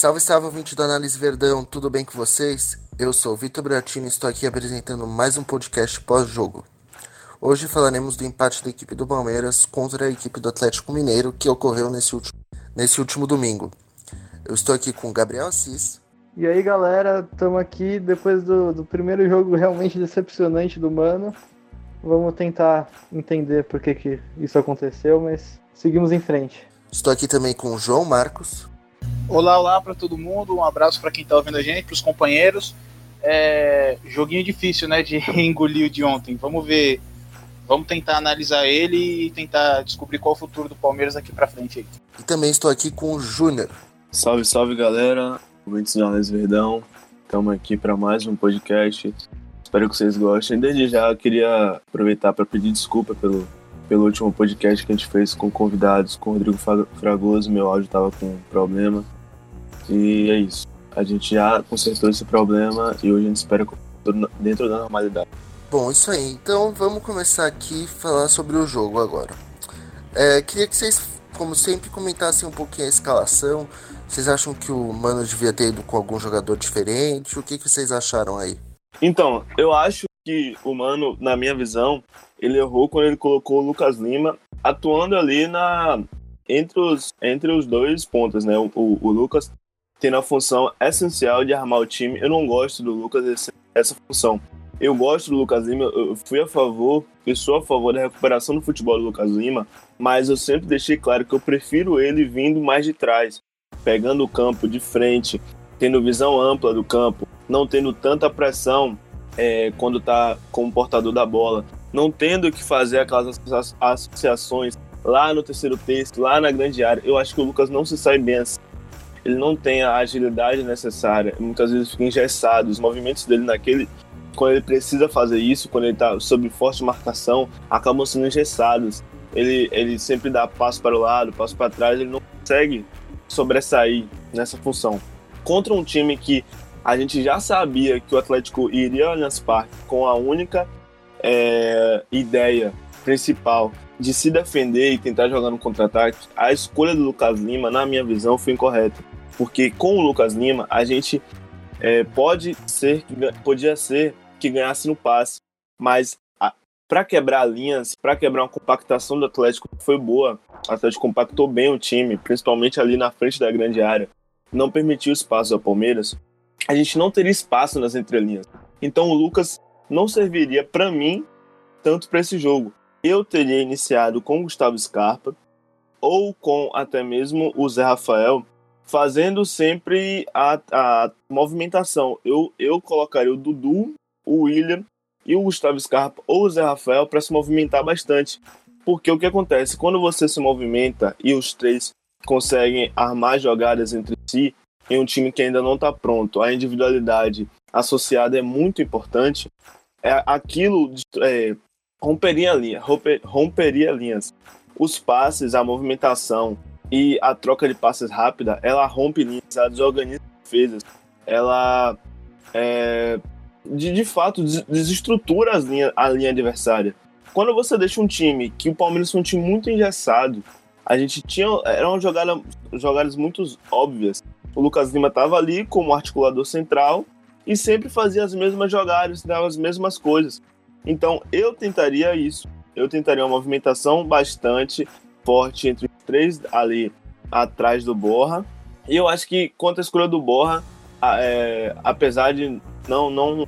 Salve, salve, ouvinte do Análise Verdão, tudo bem com vocês? Eu sou o Vitor Bratini e estou aqui apresentando mais um podcast pós-jogo. Hoje falaremos do empate da equipe do Palmeiras contra a equipe do Atlético Mineiro que ocorreu nesse último, nesse último domingo. Eu estou aqui com o Gabriel Assis. E aí, galera, estamos aqui depois do, do primeiro jogo realmente decepcionante do Mano. Vamos tentar entender por que, que isso aconteceu, mas seguimos em frente. Estou aqui também com o João Marcos. Olá, olá para todo mundo. Um abraço para quem está ouvindo a gente, para os companheiros. É, joguinho difícil, né, de engolir o de ontem. Vamos ver, vamos tentar analisar ele e tentar descobrir qual é o futuro do Palmeiras aqui para frente. Aí. E também estou aqui com o Júnior. Salve, salve, galera. Ouvintes do Análise Verdão. Estamos aqui para mais um podcast. Espero que vocês gostem. Desde já, eu queria aproveitar para pedir desculpa pelo pelo último podcast que a gente fez com convidados, com o Rodrigo Fragoso, meu áudio estava com problema. E é isso. A gente já consertou esse problema e hoje a gente espera dentro da normalidade. Bom, isso aí. Então vamos começar aqui falar sobre o jogo agora. É, queria que vocês, como sempre, comentassem um pouquinho a escalação. Vocês acham que o Mano devia ter ido com algum jogador diferente? O que, que vocês acharam aí? Então, eu acho que o Mano, na minha visão, ele errou quando ele colocou o Lucas Lima atuando ali na entre os, entre os dois pontos, né? O, o, o Lucas tendo a função essencial de armar o time. Eu não gosto do Lucas essa, função. Eu gosto do Lucas Lima, eu fui a favor, eu sou a favor da recuperação do futebol do Lucas Lima, mas eu sempre deixei claro que eu prefiro ele vindo mais de trás, pegando o campo de frente, tendo visão ampla do campo, não tendo tanta pressão é, quando está como portador da bola, não tendo que fazer aquelas associações lá no terceiro texto, lá na grande área. Eu acho que o Lucas não se sai bem assim. Ele não tem a agilidade necessária, muitas vezes fica engessado. Os movimentos dele naquele. Quando ele precisa fazer isso, quando ele está sob forte marcação, acabam sendo engessados. Ele, ele sempre dá passo para o lado, passo para trás, ele não consegue sobressair nessa função. Contra um time que a gente já sabia que o Atlético iria ao Allianz Parque com a única é, ideia principal de se defender e tentar jogar no contra-ataque, a escolha do Lucas Lima, na minha visão, foi incorreta. Porque com o Lucas Lima, a gente é, pode ser, podia ser que ganhasse no passe, mas para quebrar linhas, para quebrar uma compactação do Atlético foi boa. O Atlético compactou bem o time, principalmente ali na frente da grande área. Não permitiu espaço ao Palmeiras. A gente não teria espaço nas entrelinhas. Então o Lucas não serviria para mim tanto para esse jogo. Eu teria iniciado com o Gustavo Scarpa ou com até mesmo o Zé Rafael, fazendo sempre a, a movimentação. Eu, eu colocaria o Dudu, o William e o Gustavo Scarpa ou o Zé Rafael para se movimentar bastante. Porque o que acontece? Quando você se movimenta e os três conseguem armar jogadas entre si, em um time que ainda não está pronto, a individualidade associada é muito importante, é, aquilo é, romperia, linha, romper, romperia linhas. Os passes, a movimentação e a troca de passes rápida, ela rompe linhas, ela desorganiza defesas, ela é, de, de fato desestrutura as linha, a linha adversária. Quando você deixa um time, que o Palmeiras foi um time muito engessado, a gente tinha. Eram jogadas, jogadas muito óbvias. O Lucas Lima estava ali como articulador central e sempre fazia as mesmas jogadas, dava as mesmas coisas. Então eu tentaria isso. Eu tentaria uma movimentação bastante forte entre os três ali atrás do Borra. E eu acho que quanto à escolha do Borra, é, apesar de não, não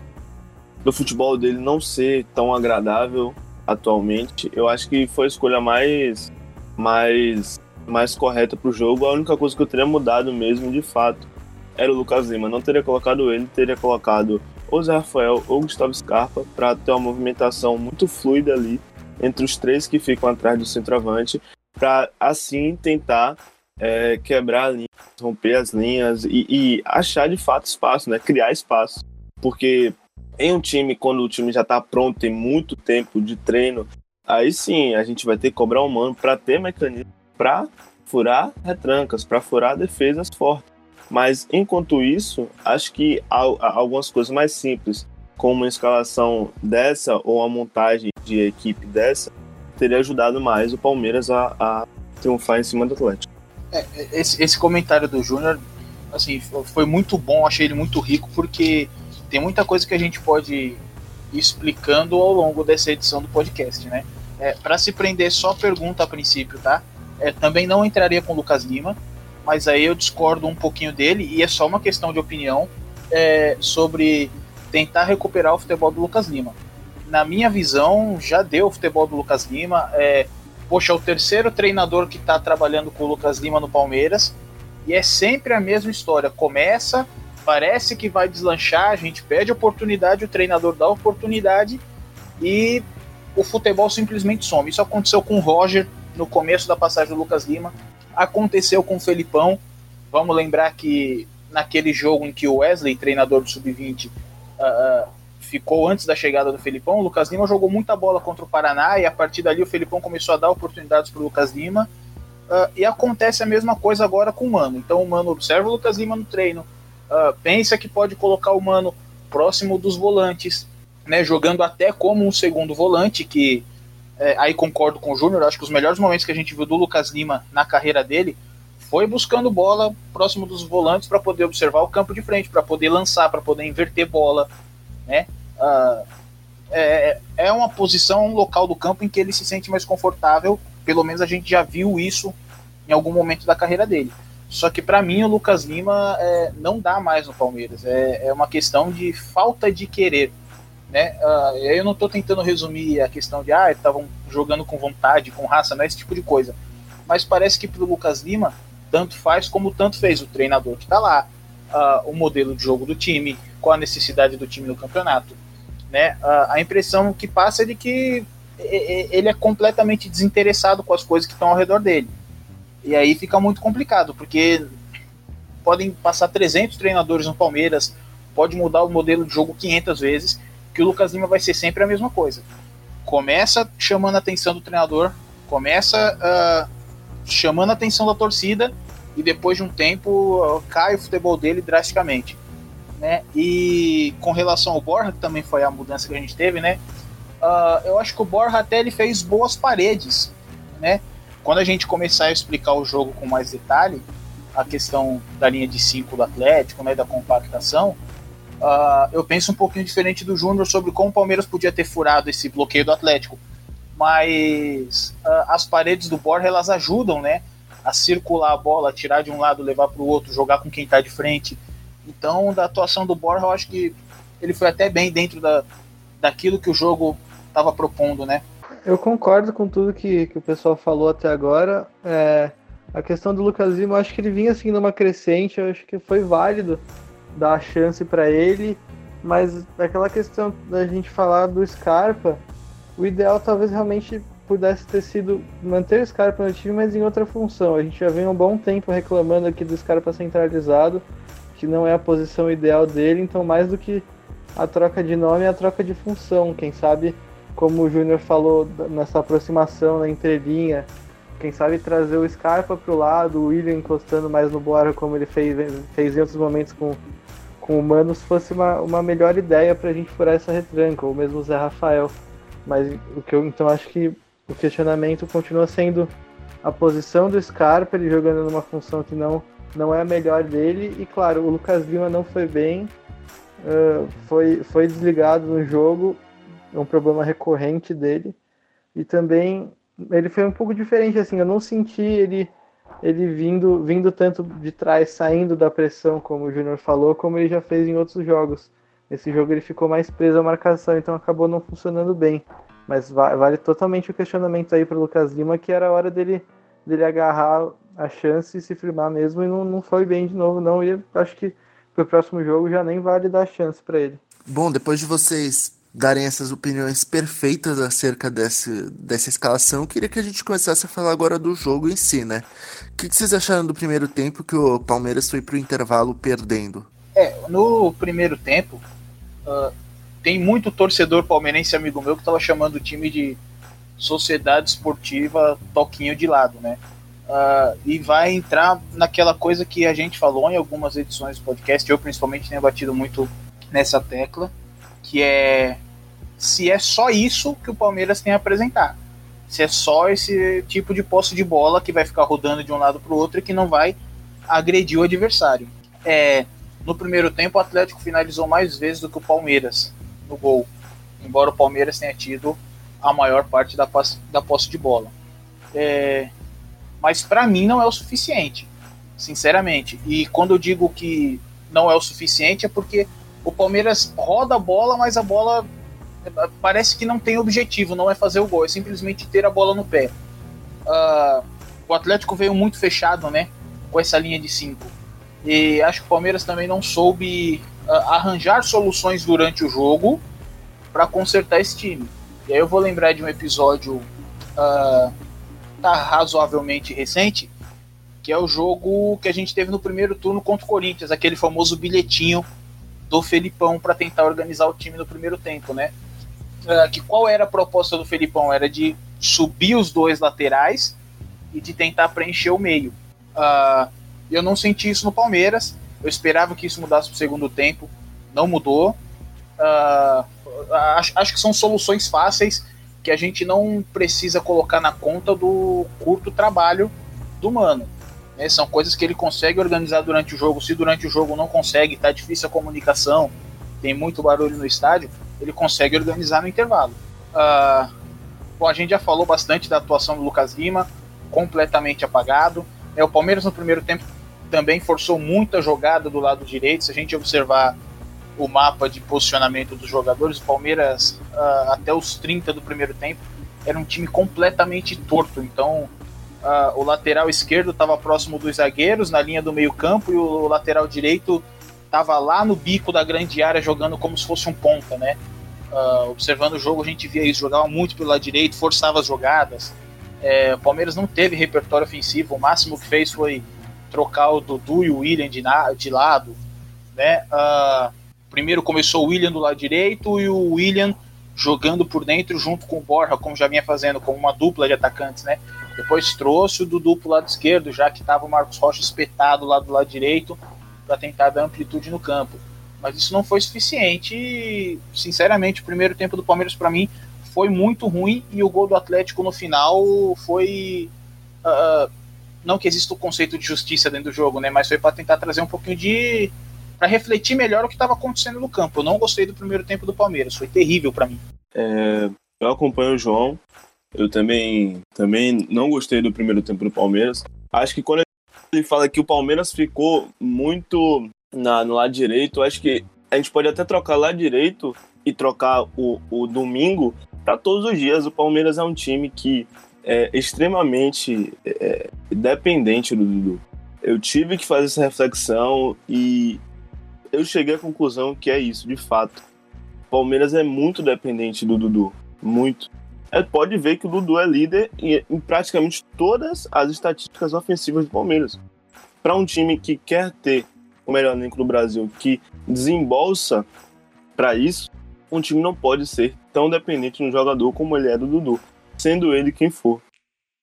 do futebol dele não ser tão agradável atualmente, eu acho que foi a escolha mais mais mais correta para o jogo. A única coisa que eu teria mudado mesmo, de fato, era o Lucas Lima. Não teria colocado ele, teria colocado ou Zé Rafael ou Gustavo Scarpa para ter uma movimentação muito fluida ali entre os três que ficam atrás do centroavante, para assim tentar é, quebrar a linha, romper as linhas e, e, achar de fato espaço, né? criar espaço. Porque em um time, quando o time já está pronto, tem muito tempo de treino, aí sim a gente vai ter que cobrar um mano para ter mecanismo para furar retrancas, para furar defesas fortes. Mas enquanto isso, acho que algumas coisas mais simples, como uma escalação dessa ou uma montagem de equipe dessa, teria ajudado mais o Palmeiras a, a triunfar em cima do Atlético. É, esse, esse comentário do Júnior assim, foi muito bom, achei ele muito rico, porque tem muita coisa que a gente pode ir explicando ao longo dessa edição do podcast, né? É, para se prender só pergunta a princípio, tá? É, também não entraria com o Lucas Lima, mas aí eu discordo um pouquinho dele e é só uma questão de opinião é, sobre tentar recuperar o futebol do Lucas Lima. Na minha visão, já deu o futebol do Lucas Lima. É, poxa, é o terceiro treinador que está trabalhando com o Lucas Lima no Palmeiras e é sempre a mesma história. Começa, parece que vai deslanchar, a gente pede oportunidade, o treinador dá oportunidade e o futebol simplesmente some. Isso aconteceu com o Roger no começo da passagem do Lucas Lima, aconteceu com o Felipão. Vamos lembrar que naquele jogo em que o Wesley, treinador do Sub-20, uh, ficou antes da chegada do Felipão, o Lucas Lima jogou muita bola contra o Paraná e a partir dali o Felipão começou a dar oportunidades para o Lucas Lima Uh, e acontece a mesma coisa agora com o Mano. Então o Mano observa o Lucas Lima no treino, uh, pensa que pode colocar o Mano próximo dos volantes, né, jogando até como um segundo volante, que é, aí concordo com o Júnior, acho que os melhores momentos que a gente viu do Lucas Lima na carreira dele foi buscando bola próximo dos volantes para poder observar o campo de frente, para poder lançar, para poder inverter bola, né? Uh, é, é uma posição, um local do campo em que ele se sente mais confortável. Pelo menos a gente já viu isso em algum momento da carreira dele. Só que para mim o Lucas Lima é, não dá mais no Palmeiras. É, é uma questão de falta de querer. Né? Uh, eu não estou tentando resumir a questão de ah, estavam jogando com vontade, com raça, não é esse tipo de coisa. Mas parece que para o Lucas Lima, tanto faz como tanto fez o treinador que está lá, uh, o modelo de jogo do time, qual a necessidade do time no campeonato. Né? A impressão que passa é de que ele é completamente desinteressado com as coisas que estão ao redor dele. E aí fica muito complicado, porque podem passar 300 treinadores no Palmeiras, pode mudar o modelo de jogo 500 vezes, que o Lucas Lima vai ser sempre a mesma coisa. Começa chamando a atenção do treinador, começa uh, chamando a atenção da torcida, e depois de um tempo uh, cai o futebol dele drasticamente. Né? E com relação ao Borja, que também foi a mudança que a gente teve, né? Uh, eu acho que o Borja até ele fez boas paredes, né? Quando a gente começar a explicar o jogo com mais detalhe, a questão da linha de 5 do Atlético, né, da compactação, uh, eu penso um pouquinho diferente do Júnior sobre como o Palmeiras podia ter furado esse bloqueio do Atlético. Mas uh, as paredes do Borja elas ajudam, né, a circular a bola, tirar de um lado, levar para o outro, jogar com quem está de frente. Então, da atuação do Borja, eu acho que ele foi até bem dentro da, daquilo que o jogo estava propondo, né? Eu concordo com tudo que, que o pessoal falou até agora. É, a questão do Lucas Lima, eu acho que ele vinha assim numa crescente, eu acho que foi válido dar a chance para ele, mas aquela questão da gente falar do Scarpa, o ideal talvez realmente pudesse ter sido manter o Scarpa no time, mas em outra função. A gente já vem um bom tempo reclamando aqui do Scarpa centralizado, que não é a posição ideal dele, então mais do que a troca de nome, é a troca de função. Quem sabe como o Júnior falou nessa aproximação na entrelinha, quem sabe trazer o Scarpa para o lado, o William encostando mais no Bora, como ele fez, fez em outros momentos com, com o Manos, fosse uma, uma melhor ideia para a gente furar essa retranca, ou mesmo o Zé Rafael. Mas o que eu então acho que o questionamento continua sendo a posição do Scarpa, ele jogando numa função que não, não é a melhor dele, e claro, o Lucas Lima não foi bem, uh, foi, foi desligado no jogo, é um problema recorrente dele. E também ele foi um pouco diferente assim, eu não senti ele ele vindo vindo tanto de trás, saindo da pressão, como o Júnior falou, como ele já fez em outros jogos. Nesse jogo ele ficou mais preso à marcação, então acabou não funcionando bem. Mas vale totalmente o questionamento aí para o Lucas Lima, que era a hora dele, dele agarrar a chance e se firmar mesmo, e não, não foi bem de novo, não. E acho que para o próximo jogo já nem vale dar chance para ele. Bom, depois de vocês darem essas opiniões perfeitas acerca desse, dessa escalação, queria que a gente começasse a falar agora do jogo em si, né? O que, que vocês acharam do primeiro tempo que o Palmeiras foi pro intervalo perdendo? É, no primeiro tempo, uh, tem muito torcedor palmeirense amigo meu que estava chamando o time de Sociedade Esportiva Toquinho de lado, né? Uh, e vai entrar naquela coisa que a gente falou em algumas edições do podcast, eu principalmente tenho batido muito nessa tecla, que é se é só isso que o Palmeiras tem a apresentar. Se é só esse tipo de posse de bola que vai ficar rodando de um lado para o outro e que não vai agredir o adversário. É, no primeiro tempo, o Atlético finalizou mais vezes do que o Palmeiras no gol, embora o Palmeiras tenha tido a maior parte da, posse, da posse de bola. É, mas para mim não é o suficiente, sinceramente. E quando eu digo que não é o suficiente é porque o Palmeiras roda a bola, mas a bola é, parece que não tem objetivo, não é fazer o gol, é simplesmente ter a bola no pé. Uh, o Atlético veio muito fechado, né? Com essa linha de 5. E acho que o Palmeiras também não soube uh, arranjar soluções durante o jogo para consertar esse time. E aí eu vou lembrar de um episódio uh, tá razoavelmente recente, que é o jogo que a gente teve no primeiro turno contra o Corinthians, aquele famoso bilhetinho do Felipão para tentar organizar o time no primeiro tempo, né? Uh, que qual era a proposta do Felipão? Era de subir os dois laterais e de tentar preencher o meio. Uh, eu não senti isso no Palmeiras. Eu esperava que isso mudasse para o segundo tempo. Não mudou. Uh, acho, acho que são soluções fáceis que a gente não precisa colocar na conta do curto trabalho do Mano. Né? São coisas que ele consegue organizar durante o jogo. Se durante o jogo não consegue, tá difícil a comunicação, tem muito barulho no estádio, ele consegue organizar no intervalo. Uh, bom, a gente já falou bastante da atuação do Lucas Lima, completamente apagado. É, o Palmeiras no primeiro tempo também forçou muita jogada do lado direito. Se a gente observar o mapa de posicionamento dos jogadores, o Palmeiras, uh, até os 30 do primeiro tempo, era um time completamente torto. Então, uh, o lateral esquerdo estava próximo dos zagueiros, na linha do meio-campo, e o lateral direito estava lá no bico da grande área, jogando como se fosse um ponta, né? Uh, observando o jogo, a gente via isso, jogava muito pelo lado direito, forçava as jogadas. É, o Palmeiras não teve repertório ofensivo, o máximo que fez foi trocar o Dudu e o William de, de lado. Né? Uh, primeiro começou o William do lado direito e o William jogando por dentro junto com o Borja, como já vinha fazendo, como uma dupla de atacantes. Né? Depois trouxe o Dudu para o lado esquerdo, já que estava o Marcos Rocha espetado lá do lado direito para tentar dar amplitude no campo. Mas isso não foi suficiente e, sinceramente, o primeiro tempo do Palmeiras para mim foi muito ruim e o gol do Atlético no final foi. Uh, não que exista o conceito de justiça dentro do jogo, né? Mas foi para tentar trazer um pouquinho de. Para refletir melhor o que estava acontecendo no campo. Eu não gostei do primeiro tempo do Palmeiras, foi terrível para mim. É, eu acompanho o João. Eu também, também não gostei do primeiro tempo do Palmeiras. Acho que quando ele fala que o Palmeiras ficou muito na, no lado direito, acho que a gente pode até trocar lado direito e trocar o, o domingo para todos os dias. O Palmeiras é um time que é extremamente é, dependente do Dudu. Eu tive que fazer essa reflexão e eu cheguei à conclusão que é isso, de fato. Palmeiras é muito dependente do Dudu, muito. É, pode ver que o Dudu é líder em, praticamente todas as estatísticas ofensivas do Palmeiras. Para um time que quer ter o melhor elenco do Brasil, que desembolsa para isso, um time não pode ser tão dependente no jogador como ele é do Dudu, sendo ele quem for.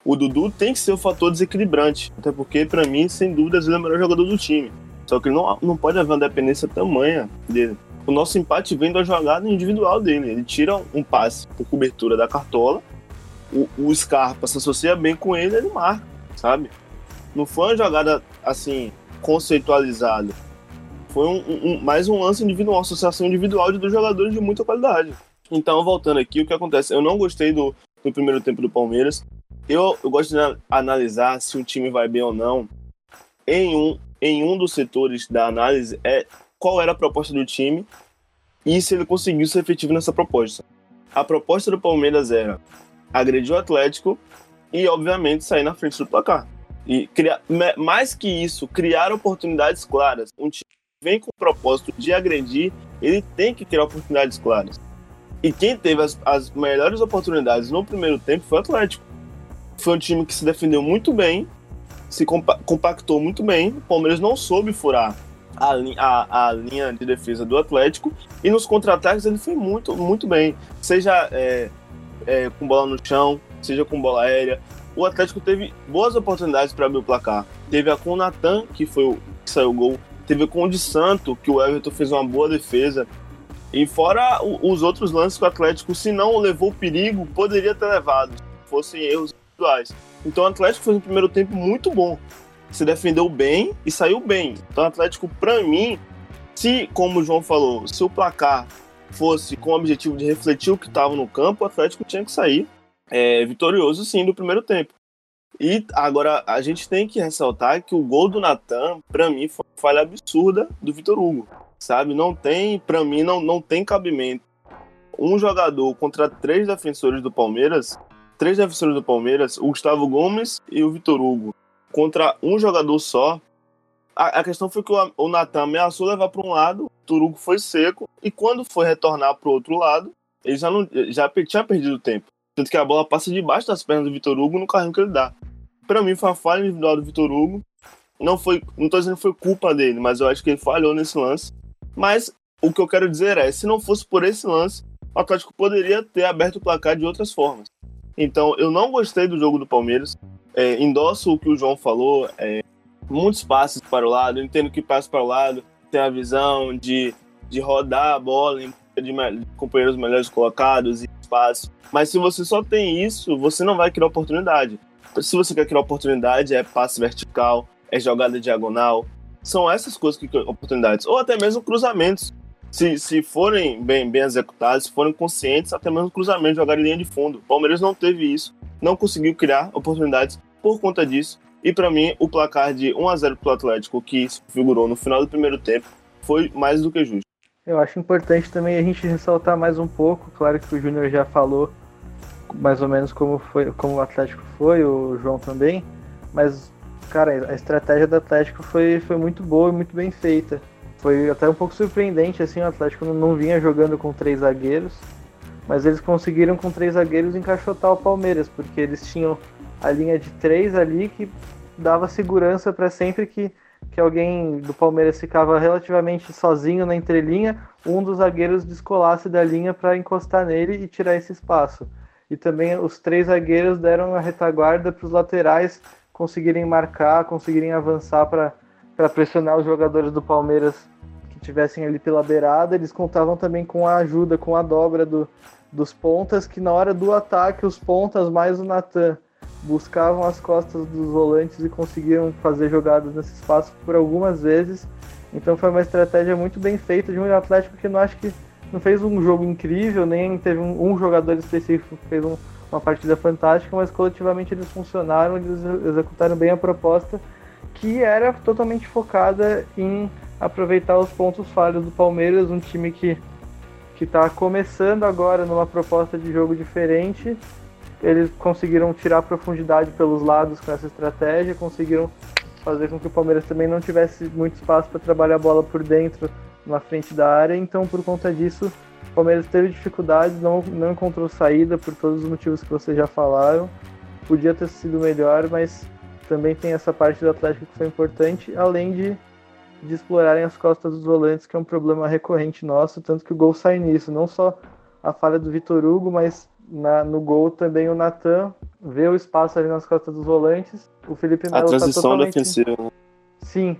O Dudu tem que ser o fator desequilibrante, até porque, para mim, sem dúvidas, ele é o melhor jogador do time. Só que não, não pode haver uma dependência tamanha dele. O nosso empate vem da jogada individual dele. Ele tira um passe por cobertura da cartola, o, o Scarpa se associa bem com ele, ele marca, sabe? Não foi uma jogada assim conceitualizada foi um, um, mais um lance individual, uma associação individual de dois jogadores de muita qualidade. Então, voltando aqui, o que acontece? Eu não gostei do, do primeiro tempo do Palmeiras. Eu, eu gosto de analisar se um time vai bem ou não. Em um, em um dos setores da análise é qual era a proposta do time e se ele conseguiu ser efetivo nessa proposta. A proposta do Palmeiras era agredir o Atlético e, obviamente, sair na frente do placar. E criar, mais que isso, criar oportunidades claras. Um time vem com o propósito de agredir, ele tem que criar oportunidades claras. E quem teve as, as melhores oportunidades no primeiro tempo foi o Atlético. Foi um time que se defendeu muito bem, se compa compactou muito bem. O Palmeiras não soube furar a, a, a, linha de defesa do Atlético e nos contra-ataques ele foi muito, muito bem. Seja é, é, com bola no chão, seja com bola aérea. O Atlético teve boas oportunidades para abrir o placar. Teve a com o Natan, que foi o que saiu o gol Teve com o de Santo, que o Everton fez uma boa defesa. E fora os outros lances que o Atlético, se não levou perigo, poderia ter levado, se fossem erros individuais. Então o Atlético fez um primeiro tempo muito bom. se defendeu bem e saiu bem. Então, o Atlético, para mim, se, como o João falou, se o placar fosse com o objetivo de refletir o que estava no campo, o Atlético tinha que sair é, vitorioso, sim, do primeiro tempo. E agora a gente tem que ressaltar que o gol do Natan, para mim, foi uma falha absurda do Vitor Hugo. Sabe? Não tem, para mim, não, não tem cabimento. Um jogador contra três defensores do Palmeiras, três defensores do Palmeiras, o Gustavo Gomes e o Vitor Hugo, contra um jogador só. A, a questão foi que o, o Natan ameaçou levar para um lado, o Vitor Hugo foi seco, e quando foi retornar para o outro lado, ele já, não, já tinha perdido tempo. Tanto que a bola passa debaixo das pernas do Vitor Hugo no carrinho que ele dá. Para mim foi uma falha individual do Vitor Hugo. Não foi, não tô dizendo que foi culpa dele, mas eu acho que ele falhou nesse lance. Mas o que eu quero dizer é, se não fosse por esse lance, o Atlético poderia ter aberto o placar de outras formas. Então, eu não gostei do jogo do Palmeiras. É, endosso o que o João falou. É, muitos passes para o lado. Eu entendo que passe para o lado tem a visão de, de rodar a bola em de, de companheiros melhores colocados e espaço. Mas se você só tem isso, você não vai criar oportunidade. Se você quer criar oportunidade, é passe vertical, é jogada diagonal. São essas coisas que criam oportunidades. Ou até mesmo cruzamentos. Se, se forem bem, bem executados, se forem conscientes, até mesmo cruzamento, jogar em linha de fundo. O Palmeiras não teve isso, não conseguiu criar oportunidades por conta disso. E para mim, o placar de 1 a 0 para o Atlético, que figurou no final do primeiro tempo, foi mais do que justo. Eu acho importante também a gente ressaltar mais um pouco, claro que o Júnior já falou mais ou menos como foi, como o Atlético foi, o João também, mas cara, a estratégia do Atlético foi, foi muito boa e muito bem feita. Foi até um pouco surpreendente assim, o Atlético não, vinha jogando com três zagueiros, mas eles conseguiram com três zagueiros encaixotar o Palmeiras, porque eles tinham a linha de três ali que dava segurança para sempre que que alguém do Palmeiras ficava relativamente sozinho na entrelinha, um dos zagueiros descolasse da linha para encostar nele e tirar esse espaço. E também os três zagueiros deram a retaguarda para os laterais conseguirem marcar, conseguirem avançar para pressionar os jogadores do Palmeiras que tivessem ali pela beirada. Eles contavam também com a ajuda, com a dobra do, dos pontas, que na hora do ataque, os pontas mais o Natan buscavam as costas dos volantes e conseguiam fazer jogadas nesse espaço por algumas vezes. Então foi uma estratégia muito bem feita de um Atlético que não acho que não fez um jogo incrível, nem teve um, um jogador específico que fez um, uma partida fantástica, mas coletivamente eles funcionaram, eles executaram bem a proposta, que era totalmente focada em aproveitar os pontos falhos do Palmeiras, um time que que está começando agora numa proposta de jogo diferente eles conseguiram tirar profundidade pelos lados com essa estratégia, conseguiram fazer com que o Palmeiras também não tivesse muito espaço para trabalhar a bola por dentro, na frente da área. Então, por conta disso, o Palmeiras teve dificuldades, não, não encontrou saída por todos os motivos que vocês já falaram. Podia ter sido melhor, mas também tem essa parte do Atlético que foi importante, além de, de explorarem as costas dos volantes, que é um problema recorrente nosso, tanto que o gol sai nisso, não só a falha do Vitor Hugo, mas na, no gol também o Natan vê o espaço ali nas costas dos volantes. O Felipe Melo A tá transição tá totalmente... defensiva. Sim.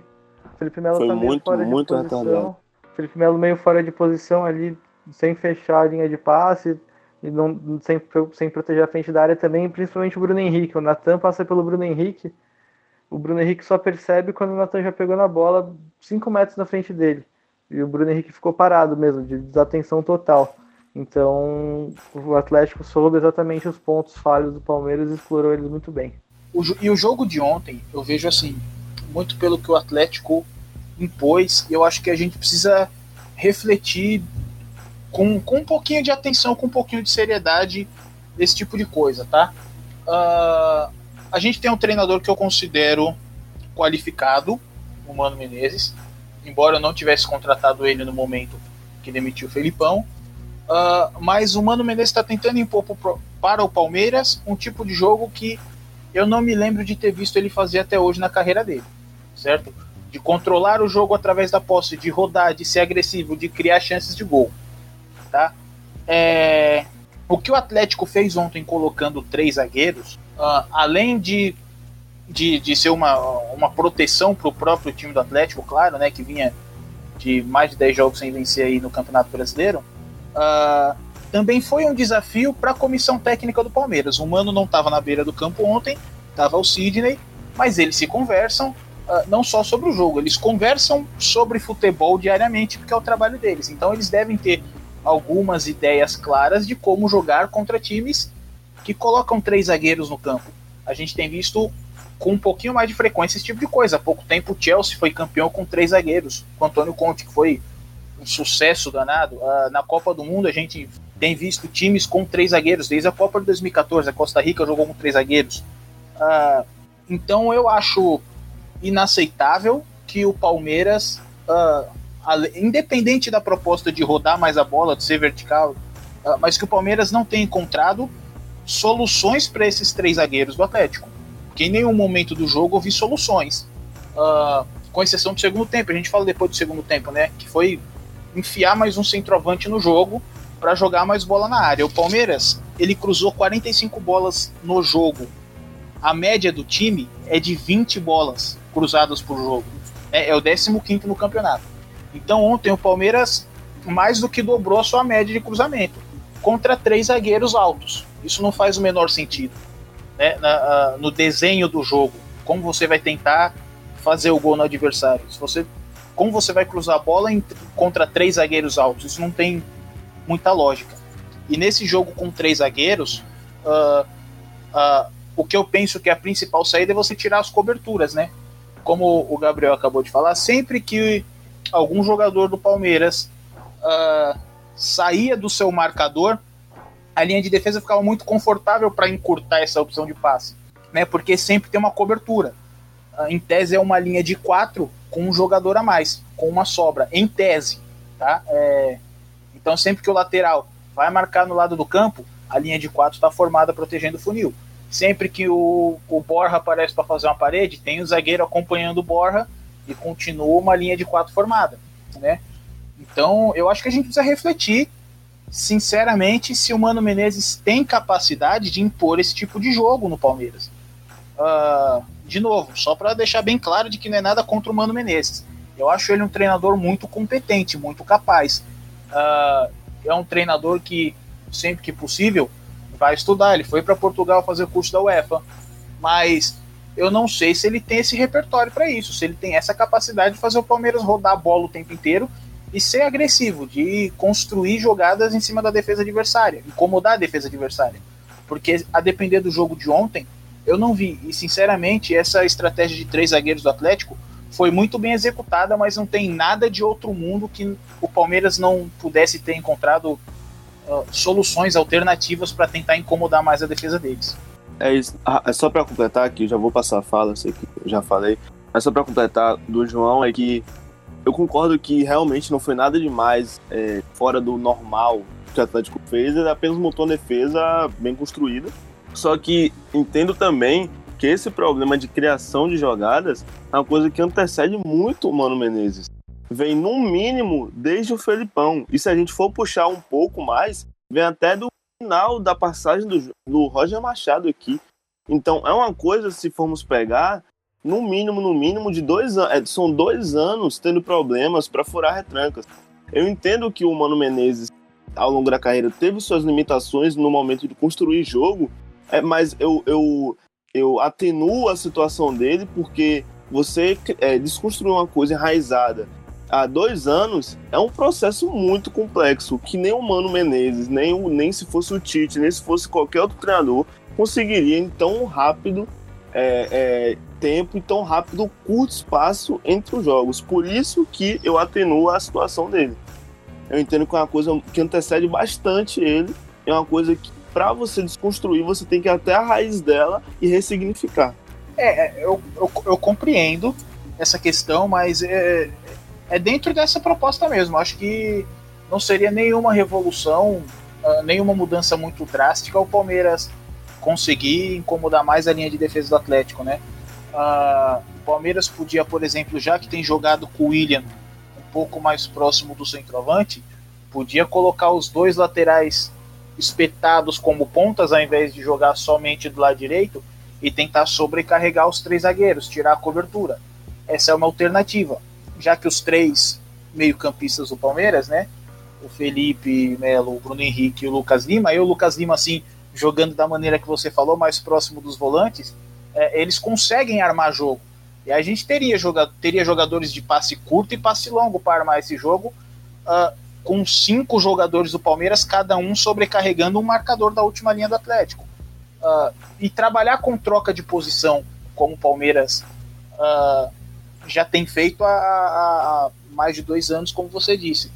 O Felipe Melo Foi tá meio muito, fora muito de posição. retardado. O Felipe Melo meio fora de posição ali, sem fechar a linha de passe e não, sem, sem proteger a frente da área também, principalmente o Bruno Henrique. O Natan passa pelo Bruno Henrique. O Bruno Henrique só percebe quando o Natan já pegou na bola 5 metros na frente dele. E o Bruno Henrique ficou parado mesmo, de desatenção total. Então, o Atlético soube exatamente os pontos falhos do Palmeiras e explorou eles muito bem. O, e o jogo de ontem, eu vejo assim, muito pelo que o Atlético impôs, eu acho que a gente precisa refletir com, com um pouquinho de atenção, com um pouquinho de seriedade desse tipo de coisa, tá? Uh, a gente tem um treinador que eu considero qualificado, o Mano Menezes, embora eu não tivesse contratado ele no momento que demitiu o Felipão, Uh, mas o Mano Menezes está tentando impor para o Palmeiras um tipo de jogo que eu não me lembro de ter visto ele fazer até hoje na carreira dele, certo? De controlar o jogo através da posse, de rodar, de ser agressivo, de criar chances de gol, tá? É... O que o Atlético fez ontem colocando três zagueiros, uh, além de, de, de ser uma, uma proteção para o próprio time do Atlético, claro, né, que vinha de mais de 10 jogos sem vencer aí no Campeonato Brasileiro, Uh, também foi um desafio para a comissão técnica do Palmeiras. O Mano não estava na beira do campo ontem, estava o Sidney, mas eles se conversam uh, não só sobre o jogo, eles conversam sobre futebol diariamente, porque é o trabalho deles. Então eles devem ter algumas ideias claras de como jogar contra times que colocam três zagueiros no campo. A gente tem visto com um pouquinho mais de frequência esse tipo de coisa. Há pouco tempo o Chelsea foi campeão com três zagueiros, com Antônio Conte, que foi um sucesso danado. Uh, na Copa do Mundo a gente tem visto times com três zagueiros, desde a Copa de 2014, a Costa Rica jogou com três zagueiros. Uh, então eu acho inaceitável que o Palmeiras, uh, independente da proposta de rodar mais a bola, de ser vertical, uh, mas que o Palmeiras não tenha encontrado soluções para esses três zagueiros do Atlético. Que em nenhum momento do jogo houve soluções. Uh, com exceção do segundo tempo, a gente fala depois do segundo tempo, né? Que foi enfiar mais um centroavante no jogo para jogar mais bola na área. O Palmeiras, ele cruzou 45 bolas no jogo. A média do time é de 20 bolas cruzadas por jogo. É, é o 15 no campeonato. Então ontem o Palmeiras mais do que dobrou a sua média de cruzamento contra três zagueiros altos. Isso não faz o menor sentido né, na, no desenho do jogo. Como você vai tentar fazer o gol no adversário? Se você, como você vai cruzar a bola em, contra três zagueiros altos? Isso não tem muita lógica. E nesse jogo com três zagueiros, uh, uh, o que eu penso que é a principal saída é você tirar as coberturas, né? como o Gabriel acabou de falar, sempre que algum jogador do Palmeiras uh, saía do seu marcador, a linha de defesa ficava muito confortável para encurtar essa opção de passe, né? Porque sempre tem uma cobertura. Uh, em tese é uma linha de quatro com um jogador a mais, com uma sobra, em tese, tá? É... Então sempre que o lateral vai marcar no lado do campo, a linha de quatro está formada protegendo o funil sempre que o, o Borra aparece para fazer uma parede, tem o zagueiro acompanhando o Borra e continua uma linha de quatro formada, né? Então, eu acho que a gente precisa refletir, sinceramente, se o Mano Menezes tem capacidade de impor esse tipo de jogo no Palmeiras. Uh, de novo, só para deixar bem claro de que não é nada contra o Mano Menezes. Eu acho ele um treinador muito competente, muito capaz. Uh, é um treinador que, sempre que possível, vai estudar, ele foi para Portugal fazer o curso da UEFA, mas eu não sei se ele tem esse repertório para isso, se ele tem essa capacidade de fazer o Palmeiras rodar a bola o tempo inteiro e ser agressivo, de construir jogadas em cima da defesa adversária, incomodar a defesa adversária. Porque a depender do jogo de ontem, eu não vi. E sinceramente, essa estratégia de três zagueiros do Atlético foi muito bem executada, mas não tem nada de outro mundo que o Palmeiras não pudesse ter encontrado soluções alternativas para tentar incomodar mais a defesa deles. É isso. Ah, é só para completar aqui, já vou passar a fala, sei que já falei. Mas só para completar do João é que eu concordo que realmente não foi nada demais é, fora do normal que o Atlético fez, ele apenas montou uma defesa bem construída. Só que entendo também que esse problema de criação de jogadas é uma coisa que antecede muito o Mano Menezes vem no mínimo desde o Felipão. E se a gente for puxar um pouco mais, vem até do final da passagem do, do Roger Machado aqui. Então é uma coisa, se formos pegar, no mínimo, no mínimo de dois anos. É, são dois anos tendo problemas para furar retrancas. Eu entendo que o Mano Menezes, ao longo da carreira, teve suas limitações no momento de construir jogo, é, mas eu, eu, eu atenuo a situação dele porque você é, desconstruir uma coisa enraizada há dois anos é um processo muito complexo que nem o Mano Menezes, nem, o, nem se fosse o Tite, nem se fosse qualquer outro treinador conseguiria em tão rápido é, é, tempo e tão rápido curto espaço entre os jogos. Por isso que eu atenuo a situação dele. Eu entendo que é uma coisa que antecede bastante ele, é uma coisa que para você desconstruir você tem que ir até a raiz dela e ressignificar. É, é eu, eu, eu compreendo essa questão, mas é, é dentro dessa proposta mesmo. Acho que não seria nenhuma revolução, uh, nenhuma mudança muito drástica o Palmeiras conseguir incomodar mais a linha de defesa do Atlético, né? Uh, o Palmeiras podia, por exemplo, já que tem jogado com o William um pouco mais próximo do centroavante, podia colocar os dois laterais espetados como pontas ao invés de jogar somente do lado direito e tentar sobrecarregar os três zagueiros, tirar a cobertura. Essa é uma alternativa já que os três meio-campistas do Palmeiras, né? O Felipe Melo, o Bruno Henrique e o Lucas Lima, aí o Lucas Lima, assim, jogando da maneira que você falou, mais próximo dos volantes, é, eles conseguem armar jogo. E a gente teria, joga teria jogadores de passe curto e passe longo para armar esse jogo, uh, com cinco jogadores do Palmeiras, cada um sobrecarregando um marcador da última linha do Atlético. Uh, e trabalhar com troca de posição, como o Palmeiras uh, já tem feito há, há, mais de dois anos, como você disse.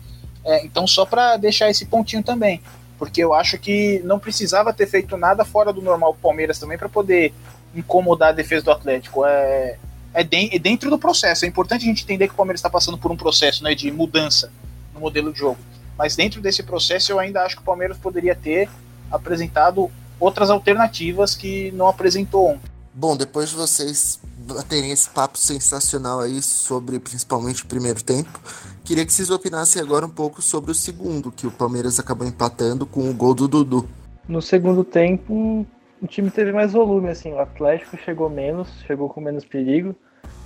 É, então, só para deixar esse pontinho também, porque eu acho que não precisava ter feito nada fora do normal Palmeiras também para poder incomodar a defesa do Atlético. É, é, de, é, dentro do processo. É importante a gente entender que o Palmeiras está passando por um processo né, de mudança no modelo de jogo. Mas dentro desse processo, eu ainda acho que o Palmeiras poderia ter apresentado outras alternativas que não apresentou ontem. Bom, depois de vocês terem esse papo sensacional aí sobre principalmente o primeiro tempo, queria que vocês opinassem agora um pouco sobre o segundo, que o Palmeiras acabou empatando com o gol do Dudu. No segundo tempo, o time teve mais volume, assim, o Atlético chegou menos, chegou com menos perigo,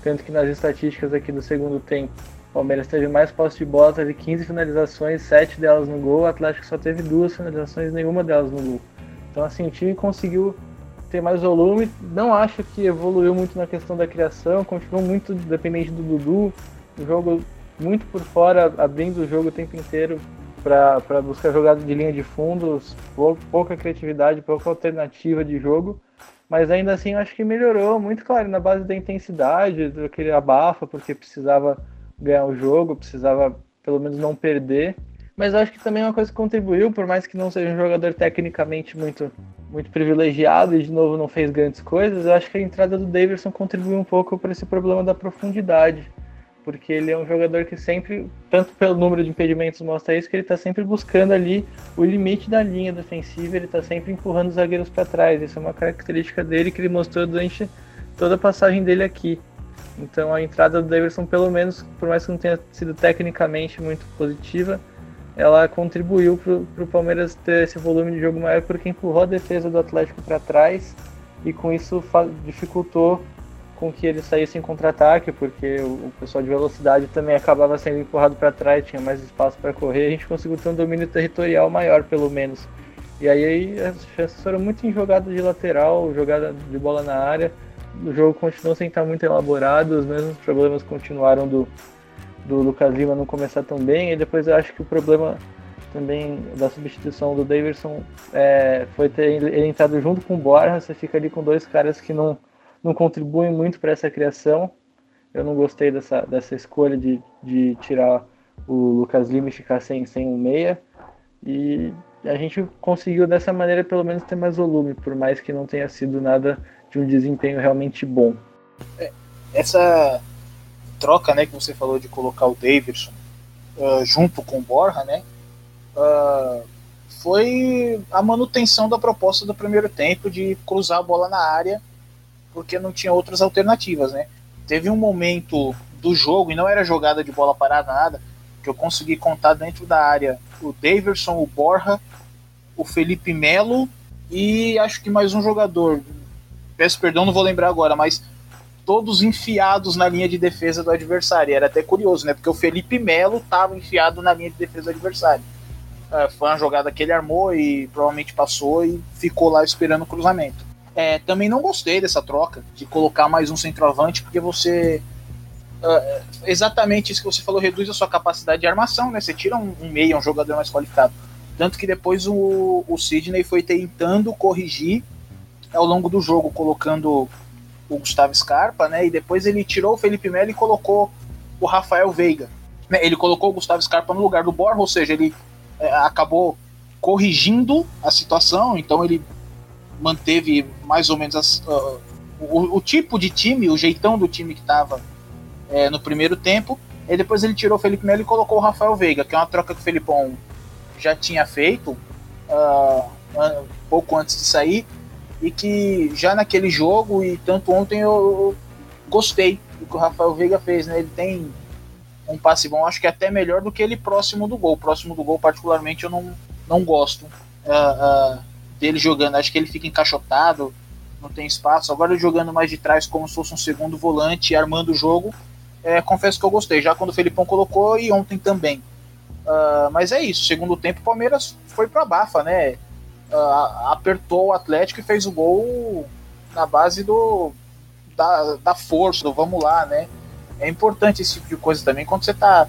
tanto que nas estatísticas aqui do segundo tempo, o Palmeiras teve mais posse de bola, teve 15 finalizações, 7 delas no gol, o Atlético só teve duas finalizações, nenhuma delas no gol. Então, assim, o time conseguiu ter mais volume, não acho que evoluiu muito na questão da criação, continuou muito dependente do Dudu, o jogo muito por fora, abrindo o jogo o tempo inteiro para buscar jogada de linha de fundos, pouca criatividade, pouca alternativa de jogo, mas ainda assim acho que melhorou muito, claro, na base da intensidade, daquele abafa, porque precisava ganhar o jogo, precisava pelo menos não perder. Mas acho que também é uma coisa que contribuiu, por mais que não seja um jogador tecnicamente muito, muito privilegiado e de novo não fez grandes coisas, eu acho que a entrada do Davidson contribuiu um pouco para esse problema da profundidade porque ele é um jogador que sempre, tanto pelo número de impedimentos mostra isso, que ele está sempre buscando ali o limite da linha defensiva, ele está sempre empurrando os zagueiros para trás. Isso é uma característica dele que ele mostrou durante toda a passagem dele aqui. Então a entrada do Davidson, pelo menos, por mais que não tenha sido tecnicamente muito positiva, ela contribuiu para o Palmeiras ter esse volume de jogo maior, porque empurrou a defesa do Atlético para trás e com isso dificultou com que ele saísse em contra-ataque, porque o, pessoal de velocidade também acabava sendo empurrado para trás, tinha mais espaço para correr, a gente conseguiu ter um domínio territorial maior, pelo menos. E aí as chances foram muito em jogada de lateral, jogada de bola na área. O jogo continuou sem estar muito elaborado, os mesmos problemas continuaram do, do Lucas Lima não começar tão bem, e depois eu acho que o problema também da substituição do Davidson é, foi ter ele entrado junto com o Borja, você fica ali com dois caras que não não contribuem muito para essa criação. Eu não gostei dessa, dessa escolha de, de tirar o Lucas Lima e ficar sem, sem um meia. E a gente conseguiu dessa maneira pelo menos ter mais volume, por mais que não tenha sido nada de um desempenho realmente bom. É, essa troca né, que você falou de colocar o Davidson uh, junto com o Borja, né? Uh, foi a manutenção da proposta do primeiro tempo de cruzar a bola na área porque não tinha outras alternativas, né? Teve um momento do jogo, e não era jogada de bola parada, nada, que eu consegui contar dentro da área o Daverson, o Borja, o Felipe Melo e acho que mais um jogador. Peço perdão, não vou lembrar agora, mas todos enfiados na linha de defesa do adversário. Era até curioso, né? Porque o Felipe Melo estava enfiado na linha de defesa do adversário. É, foi uma jogada que ele armou e provavelmente passou e ficou lá esperando o cruzamento. É, também não gostei dessa troca, de colocar mais um centroavante, porque você. Uh, exatamente isso que você falou, reduz a sua capacidade de armação, né? Você tira um, um meio, um jogador mais qualificado. Tanto que depois o, o Sidney foi tentando corrigir ao longo do jogo, colocando o Gustavo Scarpa, né? E depois ele tirou o Felipe Melo e colocou o Rafael Veiga. Né? Ele colocou o Gustavo Scarpa no lugar do Borja, ou seja, ele é, acabou corrigindo a situação, então ele manteve mais ou menos as, uh, o, o, tipo de time, o jeitão do time que estava é, no primeiro tempo. E depois ele tirou o Felipe Melo e colocou o Rafael Veiga, que é uma troca que o Felipão já tinha feito uh, pouco antes de sair. E que já naquele jogo, e tanto ontem, eu, gostei do que o Rafael Veiga fez. Né? Ele tem um passe bom, acho que é até melhor do que ele próximo do gol. Próximo do gol, particularmente, eu não, não gosto. Uh, uh, dele jogando. Acho que ele fica encaixotado, não tem espaço. Agora jogando mais de trás como se fosse um segundo volante, armando o jogo. É, confesso que eu gostei, já quando o Felipão colocou e ontem também. Uh, mas é isso, segundo tempo o Palmeiras foi para bafa, né? Uh, apertou o Atlético e fez o gol na base do da, da força, do vamos lá, né? É importante esse tipo de coisa também quando você tá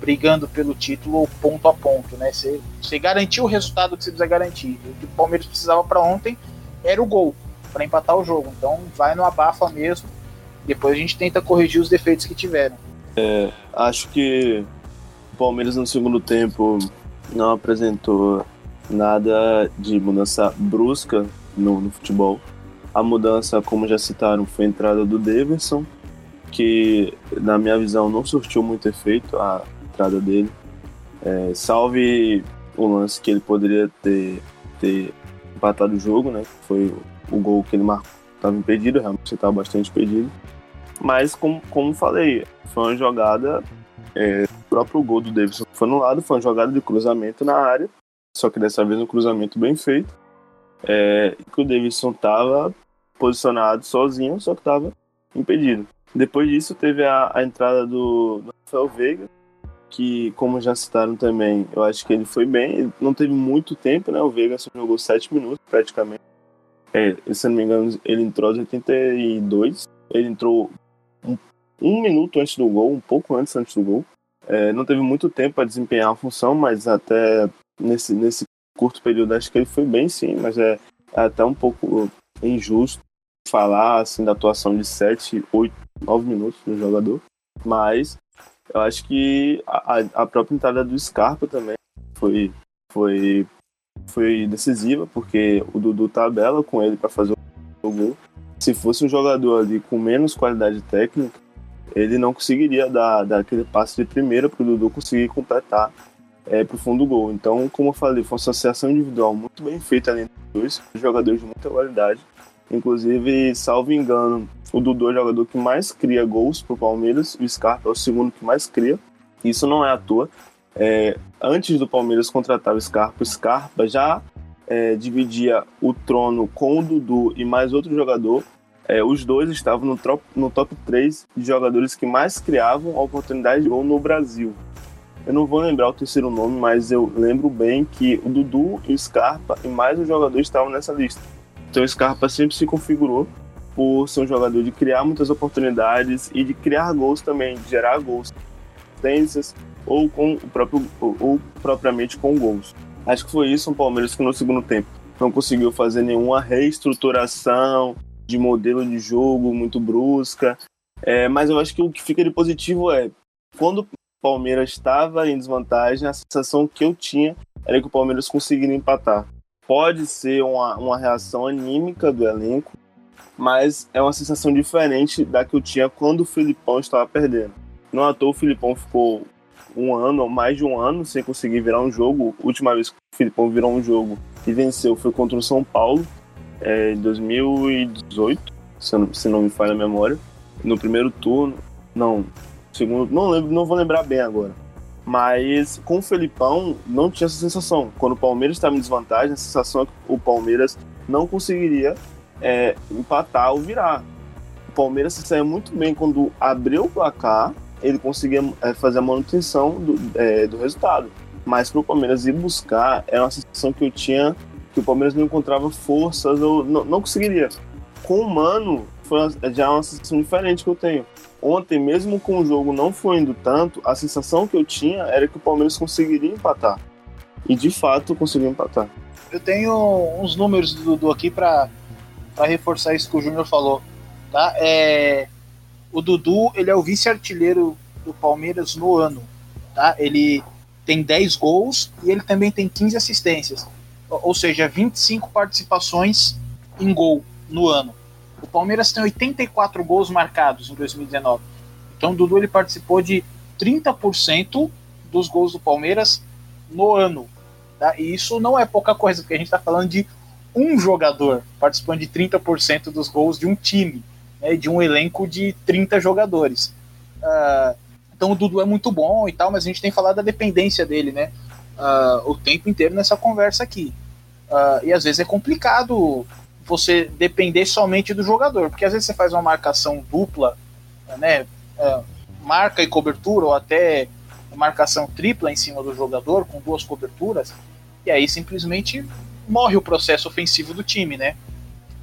brigando pelo título ponto a ponto, né? Você, você garantiu o resultado que você precisa garantir. O que o Palmeiras precisava para ontem era o gol para empatar o jogo. Então vai no abafa mesmo. Depois a gente tenta corrigir os defeitos que tiveram. É, acho que o Palmeiras no segundo tempo não apresentou nada de mudança brusca no, no futebol. A mudança, como já citaram, foi a entrada do Davidson, que na minha visão não surtiu muito efeito a entrada dele. É, salve o lance que ele poderia ter, ter empatado o jogo, né? Foi o gol que ele marcou. Estava impedido, realmente estava bastante impedido. Mas, como, como falei, foi uma jogada. É, o próprio gol do Davidson foi anulado, foi uma jogada de cruzamento na área. Só que dessa vez um cruzamento bem feito. É, que o Davidson estava posicionado sozinho, só que estava impedido. Depois disso, teve a, a entrada do, do Rafael Veiga, que, como já citaram também, eu acho que ele foi bem. Ele não teve muito tempo, né? O Veiga só jogou 7 minutos praticamente. É, se não me engano, ele entrou aos 82. Ele entrou um, um minuto antes do gol, um pouco antes antes do gol. É, não teve muito tempo para desempenhar a função, mas até nesse, nesse curto período acho que ele foi bem sim, mas é, até um pouco injusto falar assim da atuação de 7, 8, 9 minutos do jogador. Mas eu acho que a, a própria entrada do Scarpa também foi, foi, foi decisiva, porque o Dudu tabela com ele para fazer o gol. Se fosse um jogador ali com menos qualidade técnica, ele não conseguiria dar, dar aquele passe de primeira para o Dudu conseguir completar é, para o fundo do gol. Então, como eu falei, foi uma associação individual muito bem feita ali entre dois, jogadores de muita qualidade. Inclusive, salvo engano, o Dudu é o jogador que mais cria gols pro Palmeiras, o Scarpa é o segundo que mais cria. Isso não é à toa. É, antes do Palmeiras contratar o Scarpa, o Scarpa já é, dividia o trono com o Dudu e mais outro jogador. É, os dois estavam no top, no top 3 de jogadores que mais criavam oportunidade de gol no Brasil. Eu não vou lembrar o terceiro nome, mas eu lembro bem que o Dudu o Scarpa e mais um jogador estavam nessa lista. Então o Scarpa sempre se configurou por ser um jogador de criar muitas oportunidades e de criar gols também, de gerar gols, tendências ou com o próprio ou, propriamente com gols. Acho que foi isso o Palmeiras que no segundo tempo não conseguiu fazer nenhuma reestruturação de modelo de jogo muito brusca. É, mas eu acho que o que fica de positivo é quando Palmeiras estava em desvantagem, a sensação que eu tinha era que o Palmeiras conseguiria empatar pode ser uma, uma reação anímica do elenco, mas é uma sensação diferente da que eu tinha quando o Filipão estava perdendo. Não à toa o Filipão ficou um ano, ou mais de um ano, sem conseguir virar um jogo. A última vez que o Filipão virou um jogo e venceu foi contra o São Paulo, é, em 2018, se não, se não me falha a memória. No primeiro turno, não, segundo, não lembro, não vou lembrar bem agora. Mas com o Felipão não tinha essa sensação. Quando o Palmeiras estava em desvantagem, a sensação é que o Palmeiras não conseguiria é, empatar ou virar. O Palmeiras se saiu muito bem quando abriu o placar, ele conseguia é, fazer a manutenção do, é, do resultado. Mas para o Palmeiras ir buscar, era uma sensação que eu tinha que o Palmeiras não encontrava forças ou não, não conseguiria. Com o Mano, foi já uma sensação diferente que eu tenho ontem, mesmo com o jogo não fluindo tanto, a sensação que eu tinha era que o Palmeiras conseguiria empatar. E de fato conseguiu empatar. Eu tenho uns números do Dudu aqui para reforçar isso que o Júnior falou. Tá? É, o Dudu ele é o vice-artilheiro do Palmeiras no ano. Tá? Ele tem 10 gols e ele também tem 15 assistências. Ou seja, 25 participações em gol no ano. O Palmeiras tem 84 gols marcados em 2019. Então o Dudu ele participou de 30% dos gols do Palmeiras no ano. Tá? E isso não é pouca coisa, porque a gente está falando de um jogador participando de 30% dos gols de um time, né, de um elenco de 30 jogadores. Uh, então o Dudu é muito bom e tal, mas a gente tem falado da dependência dele, né? Uh, o tempo inteiro nessa conversa aqui. Uh, e às vezes é complicado você depender somente do jogador, porque às vezes você faz uma marcação dupla, né, é, marca e cobertura, ou até marcação tripla em cima do jogador, com duas coberturas, e aí simplesmente morre o processo ofensivo do time, né?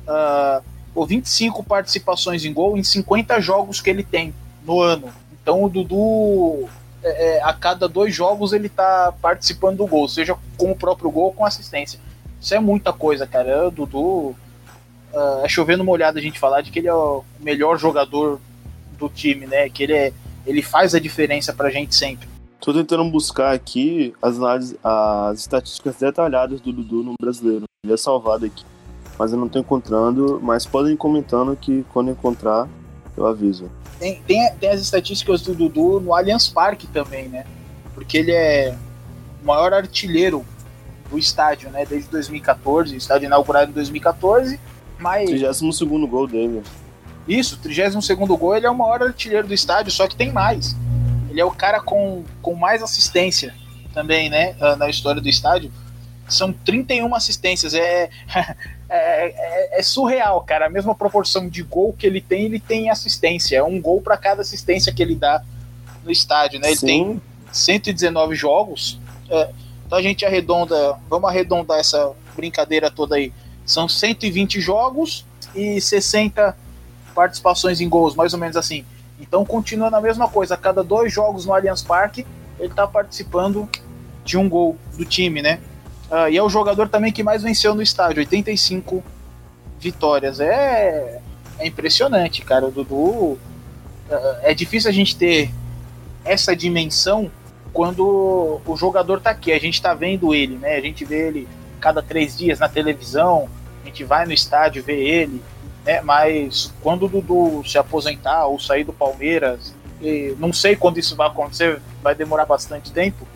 Uh, ou 25 participações em gol em 50 jogos que ele tem no ano. Então o Dudu, é, é, a cada dois jogos, ele tá participando do gol, seja com o próprio gol ou com assistência. Isso é muita coisa, cara. O Dudu. Uh, é chovendo molhado a gente falar de que ele é o melhor jogador do time, né? Que ele, é, ele faz a diferença pra gente sempre. Tô tentando buscar aqui as, as estatísticas detalhadas do Dudu no brasileiro. Ele é salvado aqui. Mas eu não tô encontrando. Mas podem ir comentando que quando encontrar, eu aviso. Tem, tem, tem as estatísticas do Dudu no Allianz Parque também, né? Porque ele é o maior artilheiro do estádio, né? Desde 2014, estádio inaugurado em 2014. Mas... 32 gol dele. Isso, 32 gol, ele é o maior artilheiro do estádio, só que tem mais. Ele é o cara com, com mais assistência também, né? Ah, na história do estádio. São 31 assistências. É, é, é, é, surreal, cara. A mesma proporção de gol que ele tem, ele tem assistência. É um gol para cada assistência que ele dá no estádio, né? Ele Sim. tem 119 jogos. É, então a gente arredonda. Vamos arredondar essa brincadeira toda aí. São 120 jogos e 60 participações em gols, mais ou menos assim. Então continua na mesma coisa. A cada dois jogos no Allianz Parque, ele está participando de um gol do time, né? Uh, e é o jogador também que mais venceu no estádio, 85 vitórias. É, é impressionante, cara. O Dudu. Uh, é difícil a gente ter essa dimensão quando o jogador tá aqui. A gente tá vendo ele, né? A gente vê ele cada três dias na televisão, a gente vai no estádio ver ele né? Mas quando o Dudu se aposentar ou sair do Palmeiras, não sei quando isso vai acontecer, vai demorar bastante tempo,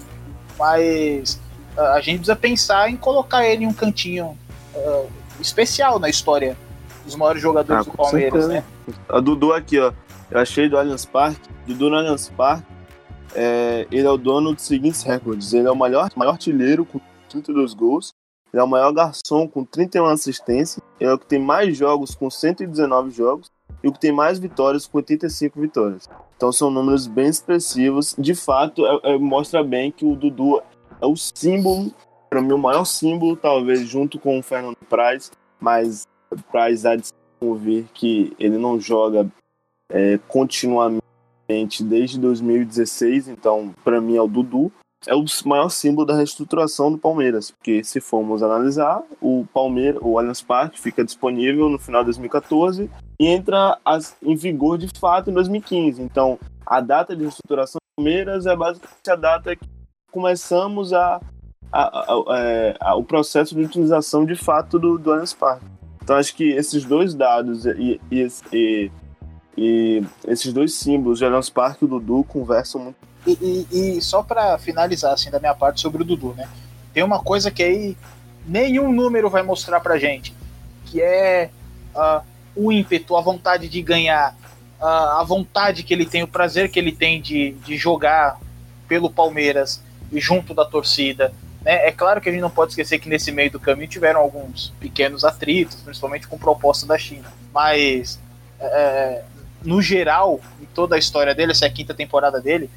mas a gente precisa pensar em colocar ele em um cantinho uh, especial na história dos maiores jogadores ah, do Palmeiras, certeza. né? A Dudu aqui, ó. Eu achei do Allianz Parque. Dudu no Allianz Parque, é, ele é o dono dos seguintes recordes. Ele é o maior, maior artilheiro com 32 gols. Ele é o maior garçom com 31 assistências. É o que tem mais jogos com 119 jogos. E o que tem mais vitórias com 85 vitórias. Então são números bem expressivos. De fato, é, é, mostra bem que o Dudu é o símbolo, para mim, o maior símbolo, talvez, junto com o Fernando Praz. Mas Praz há de se ouvir que ele não joga é, continuamente desde 2016. Então, para mim, é o Dudu é o maior símbolo da reestruturação do Palmeiras, porque se formos analisar, o Palmeiras, o Allianz Parque fica disponível no final de 2014 e entra as, em vigor de fato em 2015. Então, a data de reestruturação do Palmeiras é basicamente a data que começamos a, a, é, a o processo de utilização de fato do, do Allianz Parque. Então, acho que esses dois dados e, e, e, e esses dois símbolos, o Allianz Parque e o Dudu, conversam muito e, e, e só para finalizar assim da minha parte sobre o Dudu, né? Tem uma coisa que aí nenhum número vai mostrar pra gente, que é uh, o ímpeto, a vontade de ganhar, uh, a vontade que ele tem, o prazer que ele tem de, de jogar pelo Palmeiras e junto da torcida. Né? É claro que a gente não pode esquecer que nesse meio do caminho tiveram alguns pequenos atritos, principalmente com proposta da China. Mas, é, no geral, em toda a história dele, essa é a quinta temporada dele,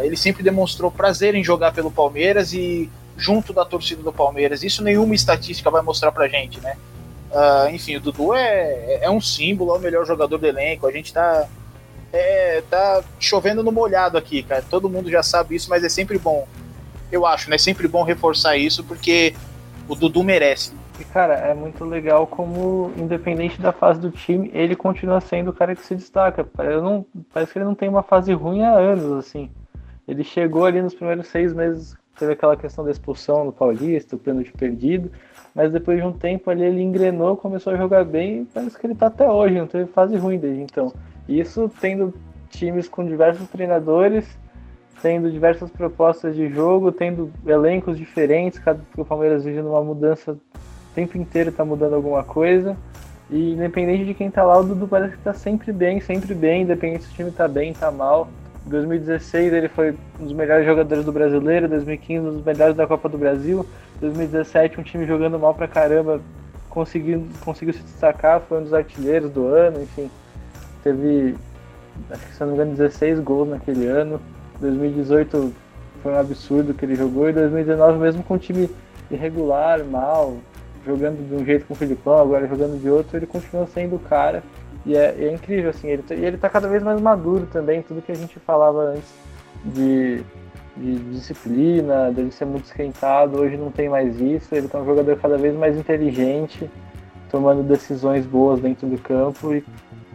Ele sempre demonstrou prazer em jogar pelo Palmeiras e junto da torcida do Palmeiras. Isso nenhuma estatística vai mostrar pra gente, né? Uh, enfim, o Dudu é, é um símbolo, é o melhor jogador do elenco. A gente tá, é, tá chovendo no molhado aqui, cara. Todo mundo já sabe isso, mas é sempre bom. Eu acho, né? É sempre bom reforçar isso porque o Dudu merece. E, cara, é muito legal como, independente da fase do time, ele continua sendo o cara que se destaca. Não, parece que ele não tem uma fase ruim há anos, assim. Ele chegou ali nos primeiros seis meses, teve aquela questão da expulsão no Paulista, o pênalti perdido, mas depois de um tempo ali ele engrenou, começou a jogar bem e parece que ele tá até hoje, não teve fase ruim desde então. Isso tendo times com diversos treinadores, tendo diversas propostas de jogo, tendo elencos diferentes, cada o Palmeiras vive numa mudança tempo inteiro tá mudando alguma coisa. E independente de quem tá lá, o Dudu parece que tá sempre bem, sempre bem, independente se o time tá bem, tá mal. Em 2016 ele foi um dos melhores jogadores do brasileiro, 2015 um dos melhores da Copa do Brasil, 2017 um time jogando mal pra caramba, conseguiu, conseguiu se destacar, foi um dos artilheiros do ano, enfim. Teve, acho que se não me engano, 16 gols naquele ano. 2018 foi um absurdo que ele jogou, e 2019 mesmo com um time irregular, mal, jogando de um jeito com o Filipão, agora jogando de outro, ele continua sendo o cara. E é, é incrível, assim, ele, tá, e ele tá cada vez mais maduro também, tudo que a gente falava antes de, de disciplina, dele ser muito esquentado, hoje não tem mais isso, ele tá um jogador cada vez mais inteligente, tomando decisões boas dentro do campo e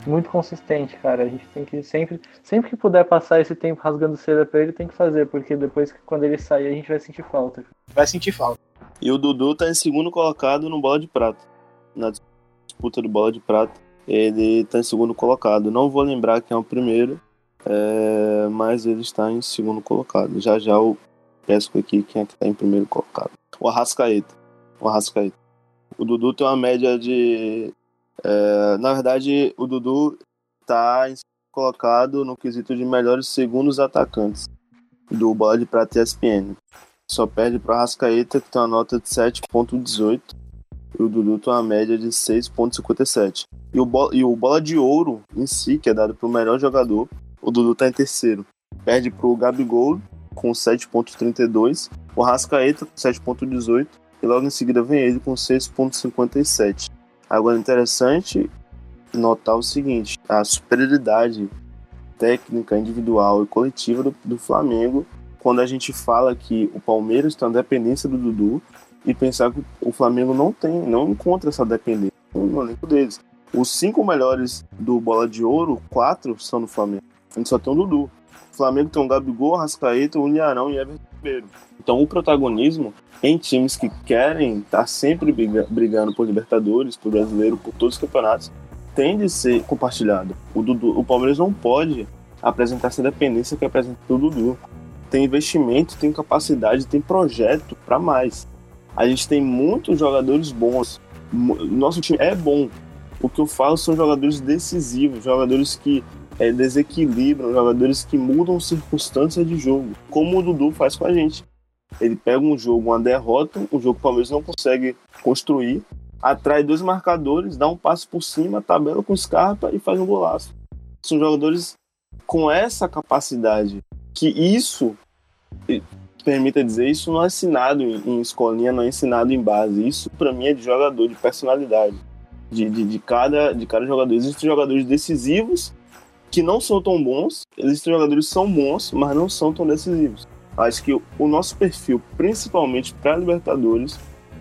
muito consistente, cara. A gente tem que sempre, sempre que puder passar esse tempo rasgando seda para ele, tem que fazer, porque depois que quando ele sair a gente vai sentir falta. Vai sentir falta. E o Dudu tá em segundo colocado no bola de prata. Na disputa do bola de prata, ele tá em segundo colocado. Não vou lembrar quem é o primeiro, é... mas ele está em segundo colocado. Já já eu peço aqui quem é que tá em primeiro colocado. O Arrascaeta. O Arrascaeta. O Dudu tem uma média de é, na verdade, o Dudu está colocado no quesito de melhores segundos atacantes do Bola de Prata ESPN. Só perde para o Rascaeta, que tem uma nota de 7.18, e o Dudu tem uma média de 6.57. E o, bola, e o Bola de Ouro em si, que é dado para o melhor jogador, o Dudu está em terceiro. Perde para o Gabigol com 7.32, o Rascaeta com 7.18, e logo em seguida vem ele com 6.57. Agora, interessante notar o seguinte: a superioridade técnica, individual e coletiva do, do Flamengo quando a gente fala que o Palmeiras tem a dependência do Dudu e pensar que o Flamengo não tem, não encontra essa dependência no elenco deles. Os cinco melhores do Bola de Ouro, quatro são no Flamengo. A gente só tem o Dudu. O Flamengo tem o Gabigol, Rascaeta, o Uniarão e Everton Ribeiro. Então o protagonismo em times que querem estar tá sempre brigando por Libertadores, por Brasileiro, por todos os campeonatos, tem de ser compartilhado. O, Dudu, o Palmeiras não pode apresentar essa dependência que apresenta o Dudu. Tem investimento, tem capacidade, tem projeto para mais. A gente tem muitos jogadores bons. Nosso time é bom. O que eu falo são jogadores decisivos, jogadores que é, desequilibram, jogadores que mudam circunstâncias de jogo, como o Dudu faz com a gente. Ele pega um jogo, uma derrota, um jogo que o Palmeiras não consegue construir, atrai dois marcadores, dá um passe por cima, tabela com Scarpa e faz um golaço. São jogadores com essa capacidade, que isso, permita dizer, isso não é ensinado em, escolinha, não é ensinado em base. Isso para mim é de jogador, de personalidade. De, de, de, cada, de cada jogador. Existem jogadores decisivos que não são tão bons, existem jogadores que são bons, mas não são tão decisivos. Acho que o nosso perfil, principalmente para Libertadores,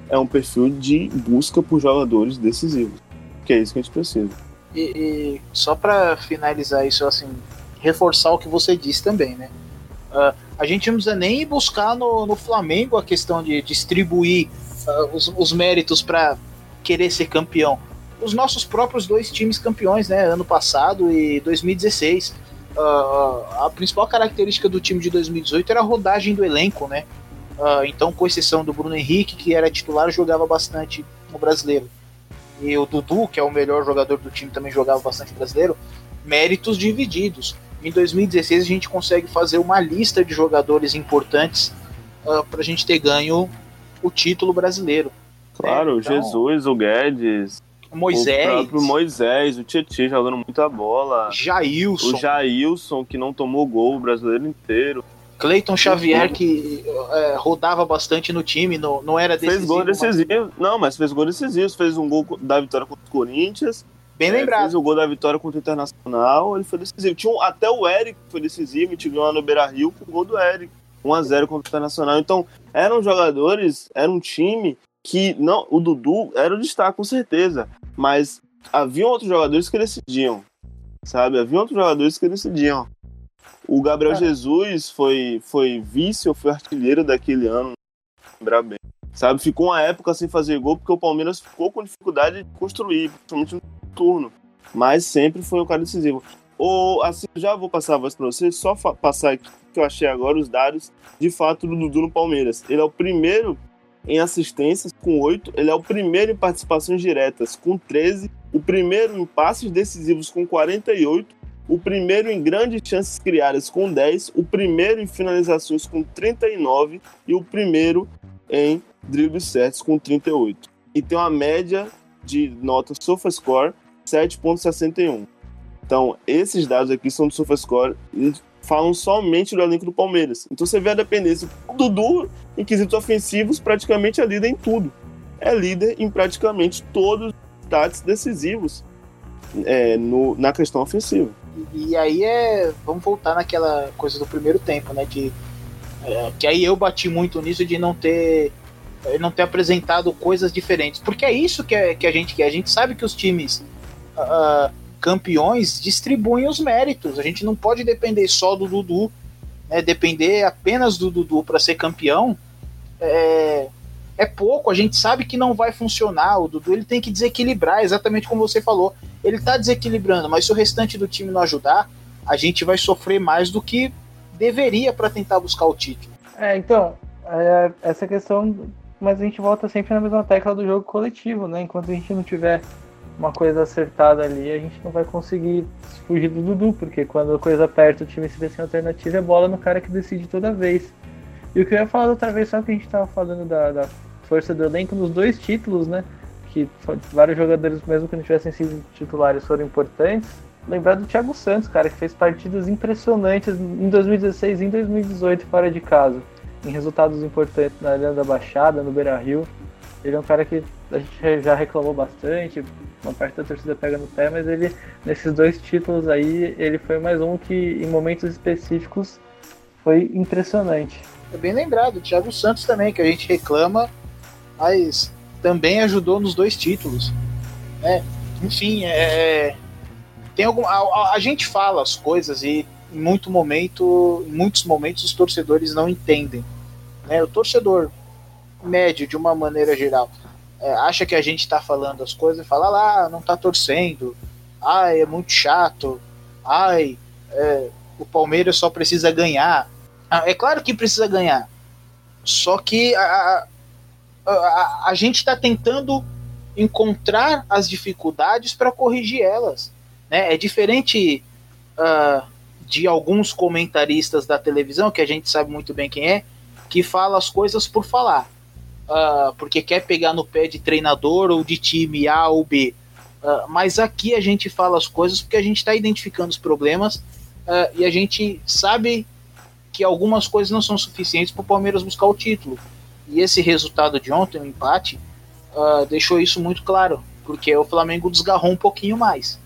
é um perfil de busca por jogadores decisivos, que é isso que a gente precisa. E, e só para finalizar isso, assim, reforçar o que você disse também, né? Uh, a gente não precisa nem buscar no, no Flamengo a questão de distribuir uh, os, os méritos para querer ser campeão. Os nossos próprios dois times campeões, né? Ano passado e 2016 uh, a principal característica do time de 2018 era a rodagem do elenco, né? Uh, então, com exceção do Bruno Henrique, que era titular, jogava bastante no brasileiro. E o Dudu, que é o melhor jogador do time, também jogava bastante brasileiro. Méritos divididos. Em 2016, a gente consegue fazer uma lista de jogadores importantes uh, para a gente ter ganho o título brasileiro. Claro, então, Jesus, o Guedes, Moisés. O próprio Moisés, o Tietchan jogando muita bola. Jailson. O Jailson, que não tomou gol o brasileiro inteiro. Cleiton Xavier, que é, rodava bastante no time, não, não era decisivo. Fez gol decisivo. Mas... Não, mas fez gol decisivo. Fez um gol da vitória contra o Corinthians. Bem é, lembrado. Fez o gol da vitória contra o Internacional. Ele foi decisivo. Tinha um, até o Eric foi decisivo. A gente ganhou lá no Beira Rio com o gol do Eric. 1x0 contra o Internacional. Então, eram jogadores, era um time que não, o Dudu era o destaque com certeza, mas havia outros jogadores que decidiam, sabe? Havia outros jogadores que decidiam. O Gabriel é. Jesus foi foi vice ou foi artilheiro daquele ano, lembrar bem. Sabe, ficou uma época sem fazer gol porque o Palmeiras ficou com dificuldade de construir, principalmente no turno, mas sempre foi um cara decisivo. Ou assim, já vou passar a voz para vocês, só passar aqui que eu achei agora os dados de fato do Dudu no Palmeiras. Ele é o primeiro em assistências, com 8. Ele é o primeiro em participações diretas, com 13. O primeiro em passes decisivos, com 48. O primeiro em grandes chances criadas, com 10. O primeiro em finalizações, com 39. E o primeiro em dribles certos, com 38. E tem uma média de nota SofaScore 7.61. Então, esses dados aqui são do SofaScore falam somente do elenco do Palmeiras. Então você vê a dependência. O Dudu, em quesitos ofensivos, praticamente é líder em tudo. é líder em praticamente todos os stats decisivos é, no, na questão ofensiva. E, e, aí é. Vamos voltar naquela coisa do primeiro tempo, né? Que, é, que aí eu bati muito nisso de não ter. Não ter apresentado coisas diferentes. Porque é isso que, é, que a gente quer. A gente sabe que os times uh, campeões distribuem os méritos. A gente não pode depender só do Dudu. Né, depender apenas do Dudu para ser campeão. É, é pouco, a gente sabe que não vai funcionar. O Dudu ele tem que desequilibrar, exatamente como você falou. Ele está desequilibrando, mas se o restante do time não ajudar, a gente vai sofrer mais do que deveria para tentar buscar o título. É, então, é, essa questão, mas a gente volta sempre na mesma tecla do jogo coletivo, né? Enquanto a gente não tiver uma coisa acertada ali, a gente não vai conseguir fugir do Dudu, porque quando a coisa aperta, o time se vê sem alternativa, é bola no cara que decide toda vez. E o que eu ia falar outra vez, só que a gente estava falando da, da força do elenco nos dois títulos, né? Que vários jogadores, mesmo que não tivessem sido titulares, foram importantes. Lembrar do Thiago Santos, cara, que fez partidas impressionantes em 2016 e em 2018 fora de casa, em resultados importantes na Arena da Baixada, no Beira Rio. Ele é um cara que a gente já reclamou bastante, uma parte da torcida pega no pé, mas ele, nesses dois títulos aí, ele foi mais um que, em momentos específicos, foi impressionante. É bem lembrado, o Thiago Santos também, que a gente reclama, mas também ajudou nos dois títulos. Né? Enfim, é, tem algum, a, a, gente fala as coisas e em muito momento, em muitos momentos os torcedores não entendem. Né? O torcedor médio, de uma maneira geral, é, acha que a gente está falando as coisas e fala lá, ah, não está torcendo, ai, é muito chato, ai, é, o Palmeiras só precisa ganhar. Ah, é claro que precisa ganhar, só que a, a, a gente está tentando encontrar as dificuldades para corrigir elas. Né? É diferente uh, de alguns comentaristas da televisão, que a gente sabe muito bem quem é, que fala as coisas por falar. Uh, porque quer pegar no pé de treinador ou de time A ou B. Uh, mas aqui a gente fala as coisas porque a gente está identificando os problemas e a gente sabe que algumas coisas não são suficientes para o Palmeiras buscar o título. E esse resultado de ontem, o empate, uh, deixou isso muito claro, porque o Flamengo desgarrou um pouquinho mais.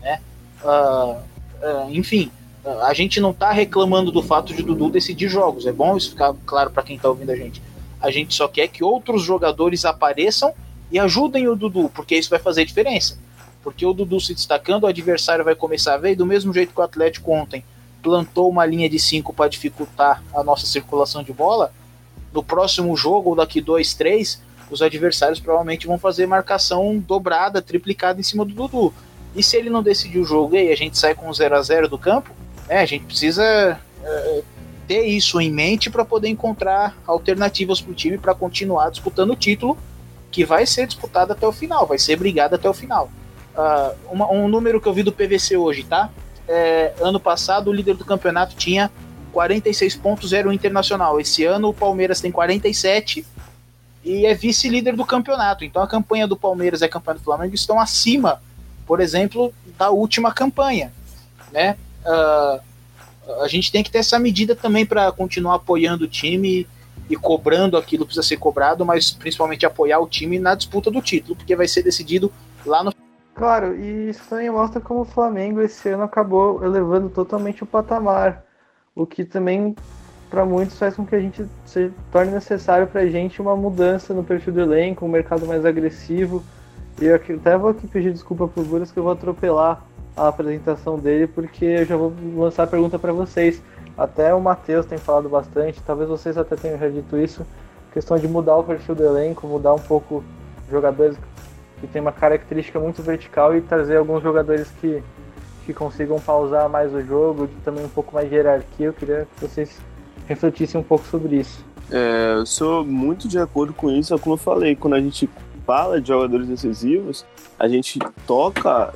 Né? Uh, uh, enfim, a gente não está reclamando do fato de Dudu decidir jogos, é bom isso ficar claro para quem está ouvindo a gente. A gente só quer que outros jogadores apareçam e ajudem o Dudu, porque isso vai fazer diferença. Porque o Dudu se destacando, o adversário vai começar a ver, e do mesmo jeito que o Atlético ontem plantou uma linha de 5 para dificultar a nossa circulação de bola, no próximo jogo, ou daqui dois, três, os adversários provavelmente vão fazer marcação dobrada, triplicada em cima do Dudu. E se ele não decidir o jogo e a gente sai com 0 a 0 do campo, né, a gente precisa é, ter isso em mente para poder encontrar alternativas para o time para continuar disputando o título, que vai ser disputado até o final, vai ser brigado até o final. Uh, uma, um número que eu vi do PVC hoje, tá? É, ano passado, o líder do campeonato tinha 46 pontos era o Internacional. Esse ano o Palmeiras tem 47 e é vice-líder do campeonato. Então a campanha do Palmeiras e a campanha do Flamengo estão acima, por exemplo, da última campanha. Né? Uh, a gente tem que ter essa medida também para continuar apoiando o time e cobrando aquilo que precisa ser cobrado, mas principalmente apoiar o time na disputa do título, porque vai ser decidido lá no. Claro, e isso também mostra como o Flamengo esse ano acabou elevando totalmente o patamar o que também para muitos faz com que a gente se torne necessário para a gente uma mudança no perfil do elenco, um mercado mais agressivo. E eu até vou aqui pedir desculpa pro Buras que eu vou atropelar a apresentação dele, porque eu já vou lançar a pergunta para vocês. Até o Matheus tem falado bastante, talvez vocês até tenham já dito isso, questão de mudar o perfil do elenco, mudar um pouco jogadores que tem uma característica muito vertical e trazer alguns jogadores que que consigam pausar mais o jogo, também um pouco mais de hierarquia. Eu queria que vocês refletissem um pouco sobre isso. É, eu sou muito de acordo com isso, é como eu falei, quando a gente fala de jogadores decisivos, a gente toca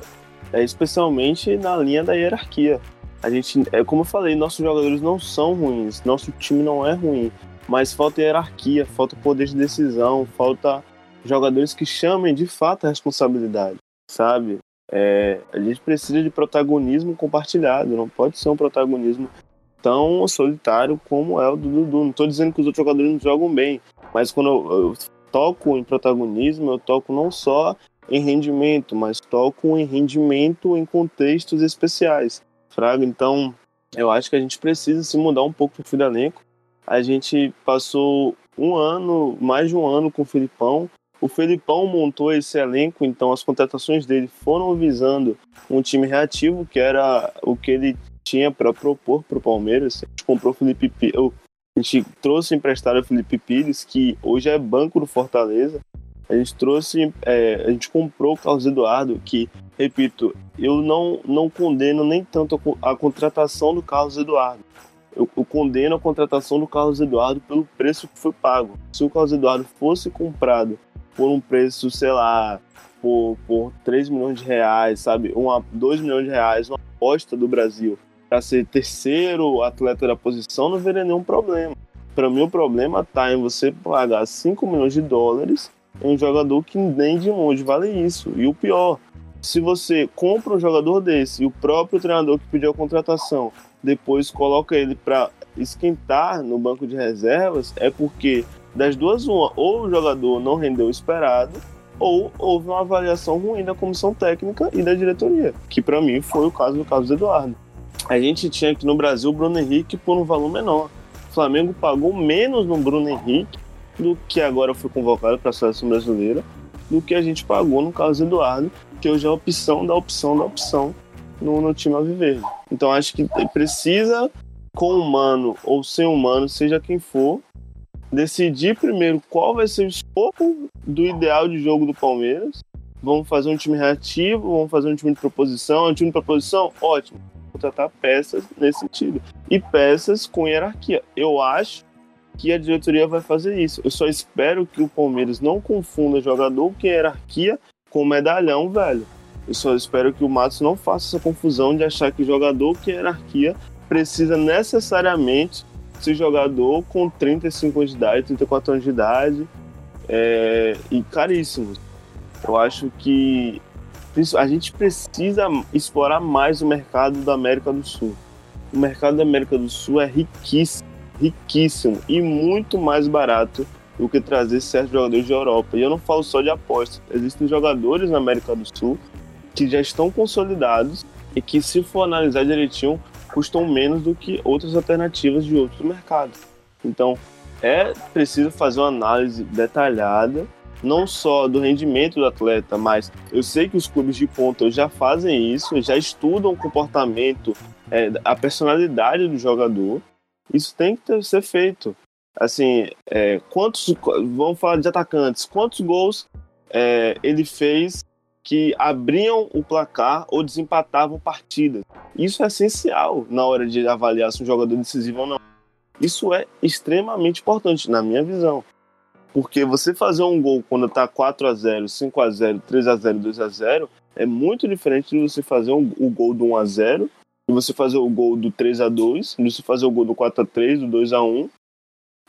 é, especialmente na linha da hierarquia. A gente, é como eu falei, nossos jogadores não são ruins, nosso time não é ruim, mas falta hierarquia, falta poder de decisão, falta jogadores que chamem de fato a responsabilidade, sabe? É, a gente precisa de protagonismo compartilhado, não pode ser um protagonismo tão solitário como é o do Dudu. Não estou dizendo que os outros jogadores não jogam bem, mas quando eu, eu toco em protagonismo, eu toco não só em rendimento, mas toco em rendimento em contextos especiais. Fraga, então eu acho que a gente precisa se mudar um pouco o fio do elenco. A gente passou um ano, mais de um ano com o Filipão. O Felipão montou esse elenco, então as contratações dele foram visando um time reativo, que era o que ele tinha para propor para o Palmeiras. A gente comprou o Felipe a gente trouxe emprestado o Felipe Pires, que hoje é banco do Fortaleza. A gente trouxe, é, a gente comprou o Carlos Eduardo, que, repito, eu não, não condeno nem tanto a, a contratação do Carlos Eduardo. Eu, eu, condeno a contratação do Carlos Eduardo pelo preço que foi pago. Se o Carlos Eduardo fosse comprado por um preço, sei lá, por, por 3 milhões de reais, sabe? Uma, 2 milhões de reais, uma aposta do Brasil para ser terceiro atleta da posição, não veria nenhum problema. Para mim, o problema está em você pagar 5 milhões de dólares um jogador que nem de longe vale isso. E o pior, se você compra um jogador desse e o próprio treinador que pediu a contratação depois coloca ele para esquentar no banco de reservas, é porque das duas uma, ou o jogador não rendeu o esperado, ou houve uma avaliação ruim da comissão técnica e da diretoria, que para mim foi o caso do Carlos Eduardo. A gente tinha aqui no Brasil o Bruno Henrique por um valor menor. O Flamengo pagou menos no Bruno Henrique do que agora foi convocado para a seleção brasileira, do que a gente pagou no Carlos Eduardo, que hoje é a opção da opção da opção no, no time Alviverde. Então acho que precisa, com humano ou sem humano, seja quem for, decidir primeiro qual vai ser o escopo do ideal de jogo do Palmeiras. Vamos fazer um time reativo, vamos fazer um time de proposição. Um time de proposição, ótimo. Contratar peças nesse sentido. E peças com hierarquia. Eu acho que a diretoria vai fazer isso. Eu só espero que o Palmeiras não confunda jogador com hierarquia com medalhão, velho. Eu só espero que o Matos não faça essa confusão de achar que jogador que hierarquia precisa necessariamente ser jogador com 35 anos de idade, 34 anos de idade é, e caríssimo. Eu acho que a gente precisa explorar mais o mercado da América do Sul. O mercado da América do Sul é riquíssimo riquíssimo e muito mais barato do que trazer certos jogadores de Europa. E eu não falo só de apostas. Existem jogadores na América do Sul que já estão consolidados e que, se for analisar direitinho, custam menos do que outras alternativas de outros mercados. Então, é preciso fazer uma análise detalhada, não só do rendimento do atleta, mas eu sei que os clubes de ponta já fazem isso, já estudam o comportamento, é, a personalidade do jogador, isso tem que ter, ser feito. Assim, é, quantos. Vamos falar de atacantes. Quantos gols é, ele fez que abriam o placar ou desempatavam partidas? Isso é essencial na hora de avaliar se um jogador é decisivo ou não. Isso é extremamente importante, na minha visão. Porque você fazer um gol quando tá 4 a 0 5 a 0 3 a 0 2 a 0 é muito diferente de você fazer um, o gol do 1 a 0 de você fazer o gol do 3 a 2 de você fazer o gol do 4 a 3 do 2 a 1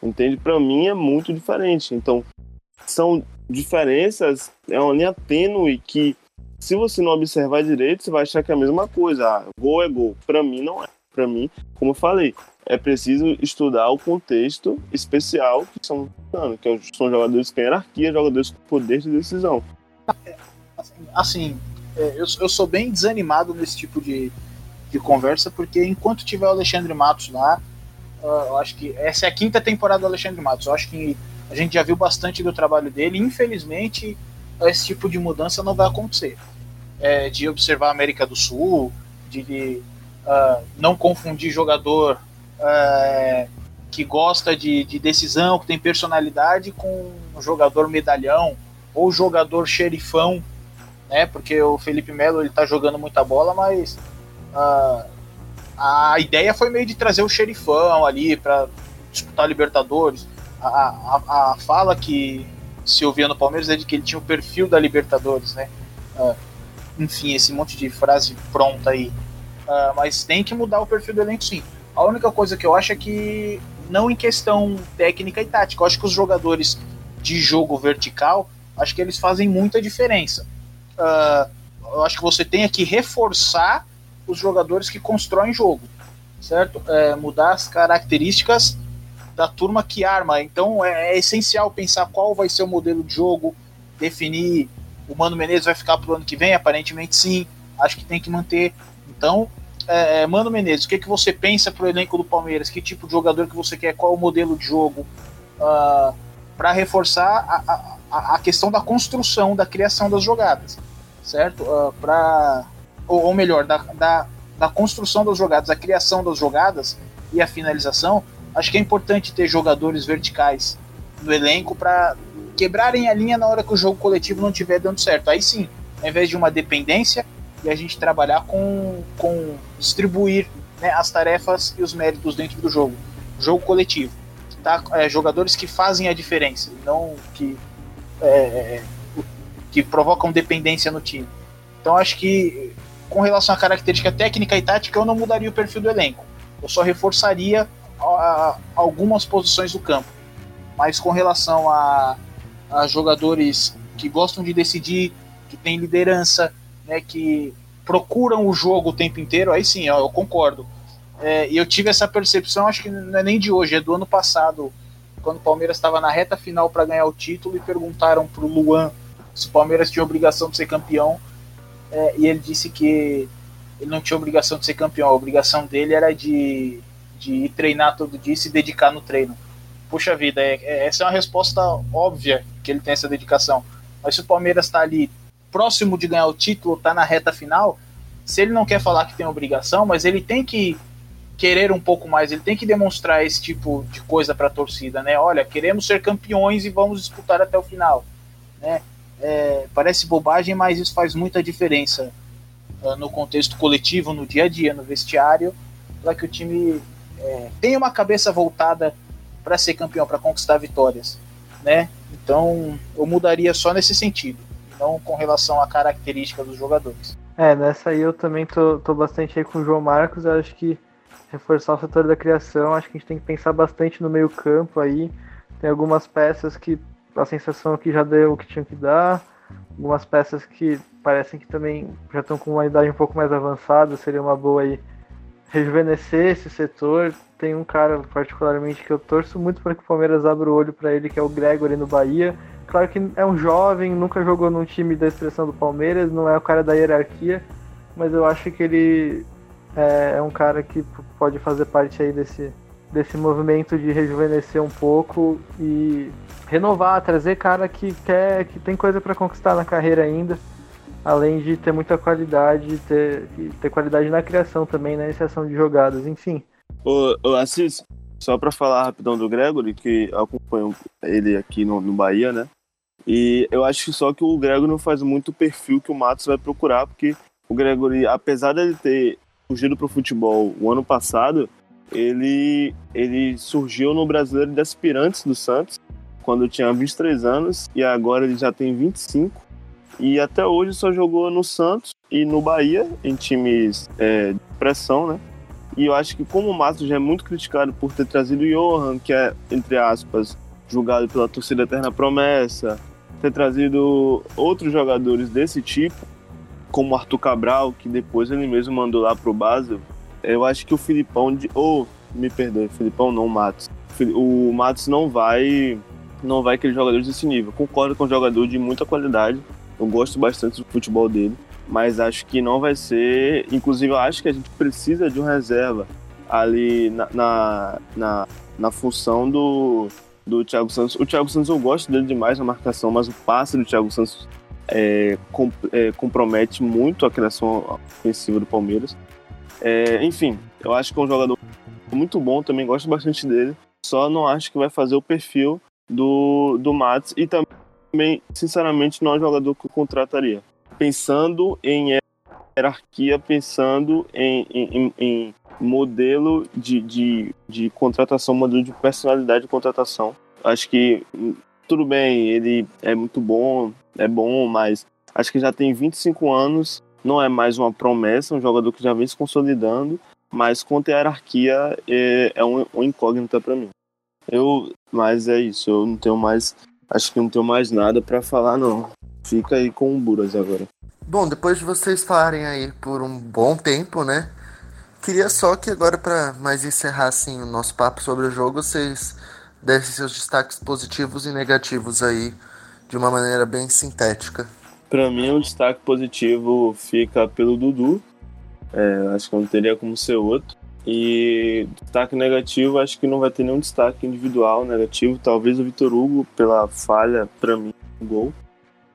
entende? Para mim é muito diferente. Então, são diferenças, é uma linha tênue que, se você não observar direito, você vai achar que é a mesma coisa. Ah, gol é gol. Para mim, não é. Para mim, como eu falei, é preciso estudar o contexto especial que são, que são jogadores com hierarquia, jogadores com poder de decisão. Assim, é, eu sou bem desanimado nesse tipo de, de conversa, porque enquanto tiver o Alexandre Matos lá, uh, eu acho que essa é a quinta temporada do Alexandre Matos. Eu acho que a gente já viu bastante do trabalho dele. Infelizmente, esse tipo de mudança não vai acontecer. É, de observar a América do Sul, de uh, não confundir jogador uh, que gosta de, de, decisão, que tem personalidade, com jogador medalhão ou jogador xerifão, né? Porque o Felipe Melo ele tá jogando muita bola, mas a, a ideia foi meio de trazer o xerifão ali para disputar a Libertadores. A, a, a, fala que se ouvia no Palmeiras é de que ele tinha o perfil da Libertadores, né? Uh, enfim, esse monte de frase pronta aí. Uh, mas tem que mudar o perfil do elenco sim. A única coisa que eu acho é que, não em questão técnica e tática, eu acho que os jogadores de jogo vertical, acho que eles fazem muita diferença. Uh, eu acho que você tem que reforçar os jogadores que constroem jogo, certo? É, mudar as características da turma que arma. Então é, é, essencial pensar qual vai ser o modelo de jogo, definir. O Mano Menezes vai ficar pro ano que vem? Aparentemente sim. Acho que tem que manter. Então, é, é Mano Menezes, o que, que você pensa pro elenco do Palmeiras? Que tipo de jogador que você quer? Qual o modelo de jogo? Uh, ah, para reforçar a, a, a, questão da construção, da criação das jogadas, certo? Uh, ah, para ou, ou, melhor, da, da, da construção das jogadas, a criação das jogadas e a finalização acho que é importante ter jogadores verticais no elenco para quebrarem a linha na hora que o jogo coletivo não estiver dando certo. Aí sim, ao invés de uma dependência, e a gente trabalhar com, com distribuir né, as tarefas e os méritos dentro do jogo. Jogo coletivo. Tá? É, jogadores que fazem a diferença, não que, é, é que provocam dependência no time. Então acho que com relação à característica técnica e tática, eu não mudaria o perfil do elenco. Eu só reforçaria a, algumas posições do campo. Mas com relação a, a jogadores que gostam de decidir, que têm liderança, né, que procuram o jogo o tempo inteiro, aí sim, ó, eu concordo. É, e eu tive essa percepção, acho que não é nem de hoje, é do ano passado, quando o Palmeiras estava na reta final para ganhar o título e perguntaram para o Luan se o Palmeiras tinha obrigação de ser campeão. É, e ele disse que ele não tinha obrigação de ser campeão, a obrigação dele era de de ir treinar todo dia e se dedicar no treino. Puxa vida, é, é, essa é uma resposta óbvia que ele tem essa dedicação. Mas se o Palmeiras está ali próximo de ganhar o título, está na reta final, se ele não quer falar que tem obrigação, mas ele tem que querer um pouco mais, ele tem que demonstrar esse tipo de coisa para a torcida, né? Olha, queremos ser campeões e vamos disputar até o final, né? É, parece bobagem, mas isso faz muita diferença uh, no contexto coletivo, no dia a dia, no vestiário, para que o time é, tem uma cabeça voltada para ser campeão, para conquistar vitórias, né? Então eu mudaria só nesse sentido, não com relação à característica dos jogadores. É, nessa aí eu também tô, tô bastante aí com o João Marcos, eu acho que reforçar o setor da criação, acho que a gente tem que pensar bastante no meio campo aí, tem algumas peças que a sensação que já deu o que tinha que dar, algumas peças que parecem que também já estão com uma idade um pouco mais avançada, seria uma boa aí rejuvenescer esse setor. Tem um cara particularmente que eu torço muito para que o Palmeiras abra o olho para ele, que é o Gregory no Bahia. Claro que é um jovem, nunca jogou num time da expressão do Palmeiras, não é o cara da hierarquia, mas eu acho que ele é, é um cara que pode fazer parte aí desse, desse movimento de rejuvenescer um pouco e renovar, trazer cara que quer, que tem coisa para conquistar na carreira ainda além de ter muita qualidade, ter, ter qualidade na criação também, na iniciação de jogadas, enfim. Ô, ô Assis, só para falar rapidão do Gregory, que acompanho ele aqui no, no Bahia, né? E eu acho só que o Gregory não faz muito o perfil que o Matos vai procurar, porque o Gregory, apesar dele ter fugido para o futebol o ano passado, ele, ele surgiu no Brasileiro de Aspirantes do Santos, quando tinha 23 anos, e agora ele já tem 25 e até hoje só jogou no Santos e no Bahia, em times é, de pressão, né? E eu acho que como o Matos já é muito criticado por ter trazido o Johan, que é, entre aspas, julgado pela torcida Eterna Promessa, ter trazido outros jogadores desse tipo, como Arthur Cabral, que depois ele mesmo mandou lá pro Basel, eu acho que o Filipão, de, ou, me perdoe, Filipão não, o Matos. O Matos não vai não vai aquele jogador desse nível. Concordo com um jogador de muita qualidade, eu gosto bastante do futebol dele, mas acho que não vai ser. Inclusive, eu acho que a gente precisa de um reserva ali na, na, na, na função do, do Thiago Santos. O Thiago Santos eu gosto dele demais na marcação, mas o passe do Thiago Santos é, é, compromete muito a criação ofensiva do Palmeiras. É, enfim, eu acho que é um jogador muito bom, também gosto bastante dele. Só não acho que vai fazer o perfil do, do Matos e também sinceramente, não é um jogador que eu contrataria. Pensando em hierarquia, pensando em, em, em modelo de, de, de contratação, modelo de personalidade de contratação. Acho que tudo bem, ele é muito bom, é bom, mas acho que já tem 25 anos, não é mais uma promessa, um jogador que já vem se consolidando, mas quanto à hierarquia é, é um, um incógnita para mim. Eu, mas é isso, eu não tenho mais Acho que não tenho mais nada para falar, não. Fica aí com o Buras agora. Bom, depois de vocês falarem aí por um bom tempo, né? Queria só que agora, para mais encerrar assim, o nosso papo sobre o jogo, vocês dessem seus destaques positivos e negativos aí, de uma maneira bem sintética. Para mim, um destaque positivo fica pelo Dudu. É, acho que não teria como ser outro. E destaque negativo, acho que não vai ter nenhum destaque individual negativo. Talvez o Vitor Hugo, pela falha, para mim, no gol.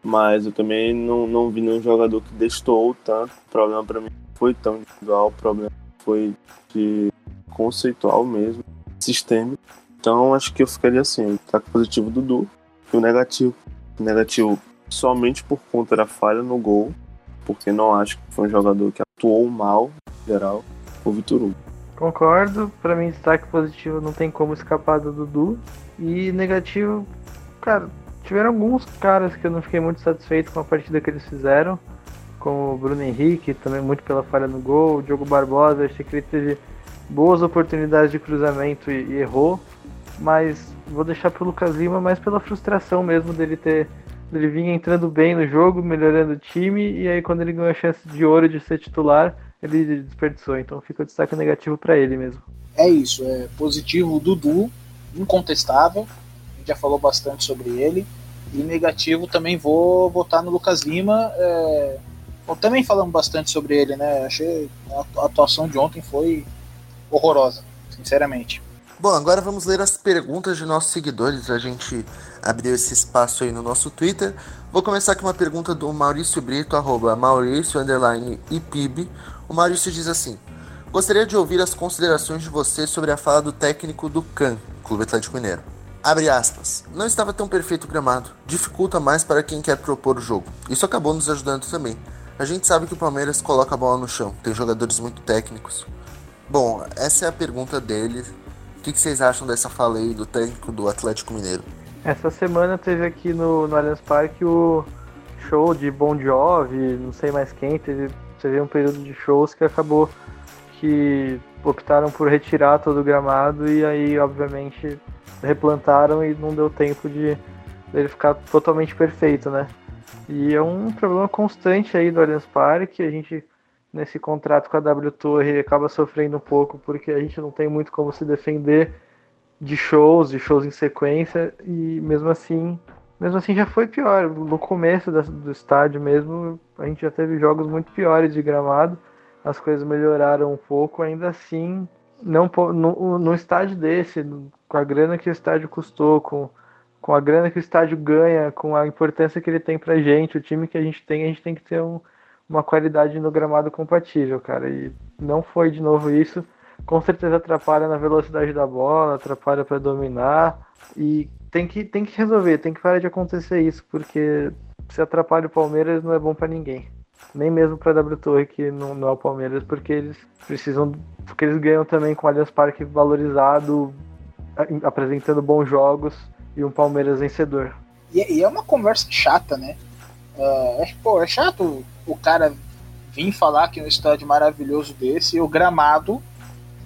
Mas eu também não, não vi nenhum jogador que destoou tanto. O problema para mim foi tão individual, o problema foi de conceitual mesmo, sistêmico. Então acho que eu ficaria assim, tá positivo Dudu e o negativo. O negativo somente por conta da falha no gol, porque não acho que foi um jogador que atuou mal, em geral, o Vitor Hugo. Concordo, para mim destaque positivo não tem como escapar do Dudu. E negativo, cara, tiveram alguns caras que eu não fiquei muito satisfeito com a partida que eles fizeram como o Bruno Henrique, também muito pela falha no gol, o Diogo Barbosa, achei que ele teve boas oportunidades de cruzamento e, e errou, mas vou deixar pro Lucas Lima mais pela frustração mesmo dele ter ele vinha entrando bem no jogo, melhorando o time, e aí quando ele ganhou a chance de ouro de ser titular, ele desperdiçou. Então fica o destaque negativo para ele mesmo. É isso, é positivo o Dudu, incontestável, a gente já falou bastante sobre ele. E negativo também vou votar no Lucas Lima. É Bom, também falamos bastante sobre ele, né? Achei a atuação de ontem foi horrorosa, sinceramente. Bom, agora vamos ler as perguntas de nossos seguidores. A gente abriu esse espaço aí no nosso Twitter. Vou começar com uma pergunta do Maurício Brito, arroba Maurício, underline, IPIB. O Maurício diz assim, Gostaria de ouvir as considerações de você sobre a fala do técnico do CAN, Clube Atlético Mineiro. Abre aspas. Não estava tão perfeito o gramado. Dificulta mais para quem quer propor o jogo. Isso acabou nos ajudando também. A gente sabe que o Palmeiras coloca a bola no chão, tem jogadores muito técnicos. Bom, essa é a pergunta dele. O que, vocês acham dessa fala aí do técnico do Atlético Mineiro? Essa semana teve aqui no, no Allianz Parque o show de Bon Jovi, não sei mais quem, teve, teve um período de shows que acabou que optaram por retirar todo o gramado e aí, obviamente, replantaram e não deu tempo de ele ficar totalmente perfeito, né? E é um problema constante aí do Allianz Parque. A gente, nesse contrato com a W Torre, acaba sofrendo um pouco porque a gente não tem muito como se defender de shows, de shows em sequência. E mesmo assim, mesmo assim já foi pior. No começo do estádio mesmo, a gente já teve jogos muito piores de gramado. As coisas melhoraram um pouco, ainda assim, não no estádio desse, com a grana que o estádio custou, com com a grana que o estádio ganha, com a importância que ele tem pra gente, o time que a gente tem, a gente tem que ter um, uma qualidade no gramado compatível, cara. E não foi de novo isso. Com certeza atrapalha na velocidade da bola, atrapalha para dominar. E tem que, tem que resolver, tem que parar de acontecer isso, porque se atrapalha o Palmeiras não é bom para ninguém. Nem mesmo para W Torre, que não, não é o Palmeiras, porque eles precisam. Porque eles ganham também com o Allianz Parque valorizado, apresentando bons jogos e um Palmeiras vencedor. E, e é uma conversa chata, né? Uh, é, pô, é chato o cara vir falar que é um estádio maravilhoso desse e o gramado,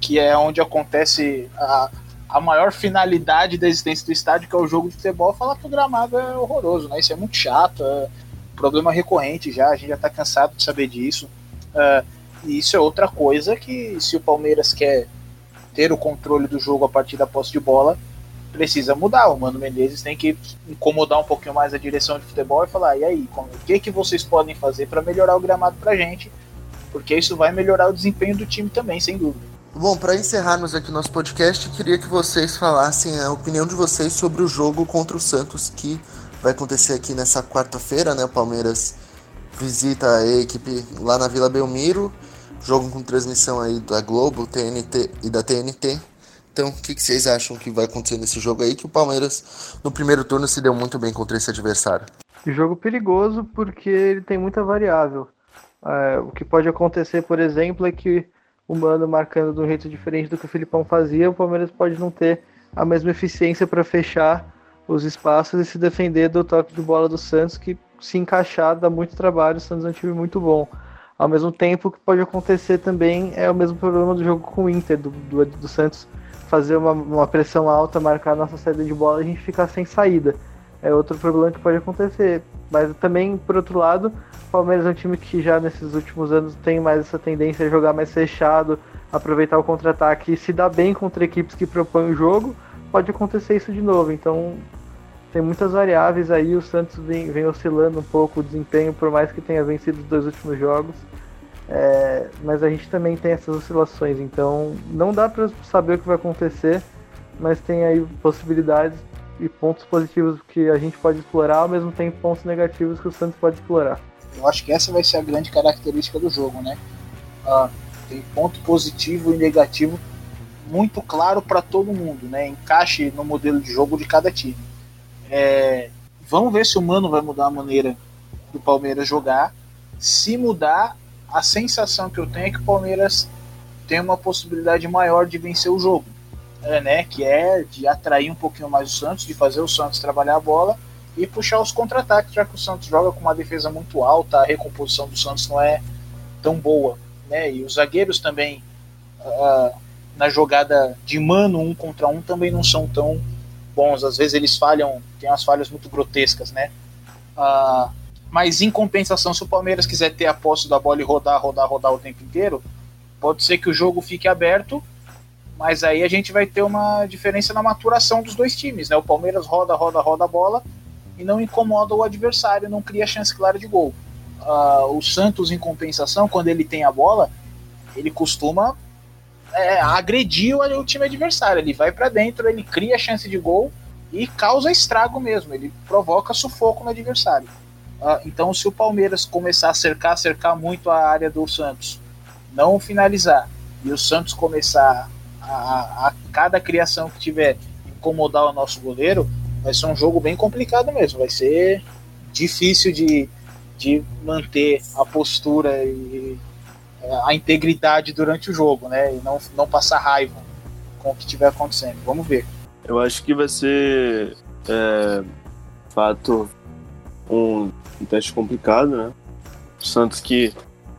que é onde acontece a, a maior finalidade da existência do estádio, que é o jogo de futebol, falar que o gramado é horroroso, né? Isso é muito chato, é problema recorrente já, a gente já tá cansado de saber disso. Uh, e isso é outra coisa que se o Palmeiras quer ter o controle do jogo a partir da posse de bola, precisa mudar. O Mano Menezes tem que incomodar um pouquinho mais a direção de futebol e falar: e aí, como, o que, que vocês podem fazer para melhorar o gramado pra gente? Porque isso vai melhorar o desempenho do time também, sem dúvida. Bom, para encerrarmos aqui nosso podcast, queria que vocês falassem a opinião de vocês sobre o jogo contra o Santos que vai acontecer aqui nessa quarta-feira, né? O Palmeiras visita a equipe lá na Vila Belmiro, jogo com transmissão aí da Globo, TNT e da TNT. Então, o que, que, vocês acham que vai acontecer nesse jogo aí? Que o Palmeiras, no primeiro turno, se deu muito bem contra esse adversário. Jogo perigoso porque ele tem muita variável. É, o que pode acontecer, por exemplo, é que o Mano marcando de um jeito diferente do que o Filipão fazia, o Palmeiras pode não ter a mesma eficiência para fechar os espaços e se defender do toque de bola do Santos, que se encaixar dá muito trabalho. O Santos é um time muito bom. Ao mesmo tempo, o que pode acontecer também é o mesmo problema do jogo com o Inter, do, do, do Santos fazer uma, uma pressão alta, marcar nossa saída de bola e a gente ficar sem saída. É outro problema que pode acontecer. Mas também, por outro lado, o Palmeiras é um time que já nesses últimos anos tem mais essa tendência a jogar mais fechado, aproveitar o contra-ataque e se dar bem contra equipes que propõem o jogo, pode acontecer isso de novo. Então tem muitas variáveis aí, o Santos vem, vem oscilando um pouco o desempenho, por mais que tenha vencido os dois últimos jogos. É, mas a gente também tem essas oscilações, então não dá para saber o que vai acontecer, mas tem aí possibilidades e pontos positivos que a gente pode explorar, ao mesmo tempo pontos negativos que o Santos pode explorar. Eu acho que essa vai ser a grande característica do jogo, né? Ah, tem ponto positivo e negativo muito claro para todo mundo, né? Encaixe no modelo de jogo de cada time. É, vamos ver se o Mano vai mudar a maneira do Palmeiras jogar. Se mudar, a sensação que eu tenho é que o Palmeiras tem uma possibilidade maior de vencer o jogo, né? Que é de atrair um pouquinho mais o Santos, de fazer o Santos trabalhar a bola e puxar os contra-ataques, já que o Santos joga com uma defesa muito alta, a recomposição do Santos não é tão boa, né? E os zagueiros também uh, na jogada de mano um contra um também não são tão bons. Às vezes eles falham, tem umas falhas muito grotescas, né? Uh, mas em compensação, se o Palmeiras quiser ter a posse da bola e rodar, rodar, rodar o tempo inteiro, pode ser que o jogo fique aberto, mas aí a gente vai ter uma diferença na maturação dos dois times, né? O Palmeiras roda, roda, roda a bola e não incomoda o adversário, não cria chance clara de gol. Uh, o Santos, em compensação, quando ele tem a bola, ele costuma é, agredir o, o, time adversário. Ele vai para dentro, ele cria chance de gol e causa estrago mesmo. Ele provoca sufoco no adversário. Uh, então, se o Palmeiras começar a cercar, cercar muito a área do Santos, não finalizar, e o Santos começar a, a, cada criação que tiver incomodar o nosso goleiro, vai ser um jogo bem complicado mesmo. Vai ser difícil de, de manter a postura e é, a integridade durante o jogo, né? E não, não passar raiva com o que estiver acontecendo. Vamos ver. Eu acho que vai ser, é, fato, um, um teste complicado, né? O Santos que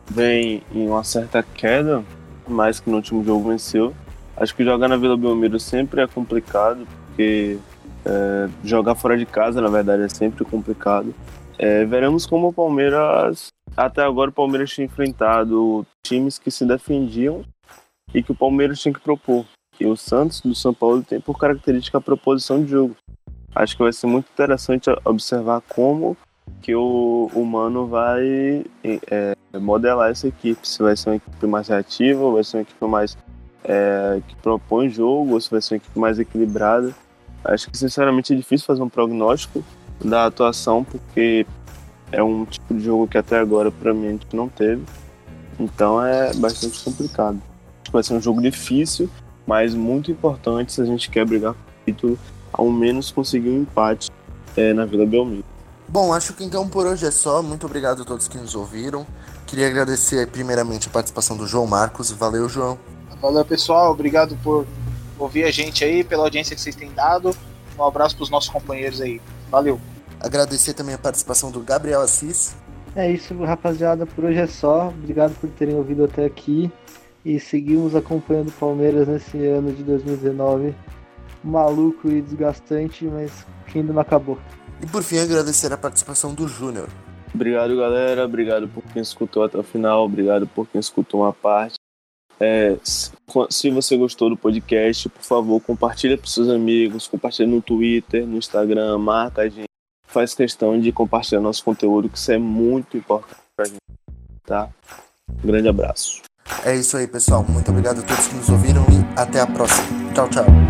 vem em uma certa queda, mais que no último jogo venceu. Acho que jogar na Vila Belmiro sempre é complicado, porque é, jogar fora de casa, na verdade, é sempre complicado. É, veremos como o Palmeiras. Até agora, o Palmeiras tinha enfrentado times que se defendiam e que o Palmeiras tinha que propor. E o Santos do São Paulo tem por característica a proposição de jogo. Acho que vai ser muito interessante observar como que o humano vai é, modelar essa equipe. Se vai ser uma equipe mais reativa, vai ser uma equipe mais é, que propõe jogo, ou se vai ser uma equipe mais equilibrada. Acho que sinceramente é difícil fazer um prognóstico, da atuação, porque é um tipo de jogo que até agora para mim a gente não teve. Então é bastante complicado. Vai ser um jogo difícil, mas muito importante se a gente quer brigar por título, ao menos conseguir um empate é, na Vila Belmiro. Bom, acho que então por hoje é só. Muito obrigado a todos que nos ouviram. Queria agradecer primeiramente a participação do João Marcos. Valeu, João. Valeu, pessoal. Obrigado por ouvir a gente aí, pela audiência que vocês têm dado. Um abraço para os nossos companheiros aí. Valeu. Agradecer também a participação do Gabriel Assis. É isso, rapaziada. Por hoje é só. Obrigado por terem ouvido até aqui. E seguimos acompanhando o Palmeiras nesse ano de 2019. Maluco e desgastante, mas que ainda não acabou. E por fim, agradecer a participação do Júnior. Obrigado, galera. Obrigado por quem escutou até o final. Obrigado por quem escutou uma parte. É, se você gostou do podcast, por favor, compartilha para seus amigos, compartilha no Twitter, no Instagram, marca a gente. Faz questão de compartilhar nosso conteúdo, que isso é muito importante para a gente, tá? Um grande abraço. É isso aí, pessoal. Muito obrigado a todos que nos ouviram e até a próxima. Tchau, tchau.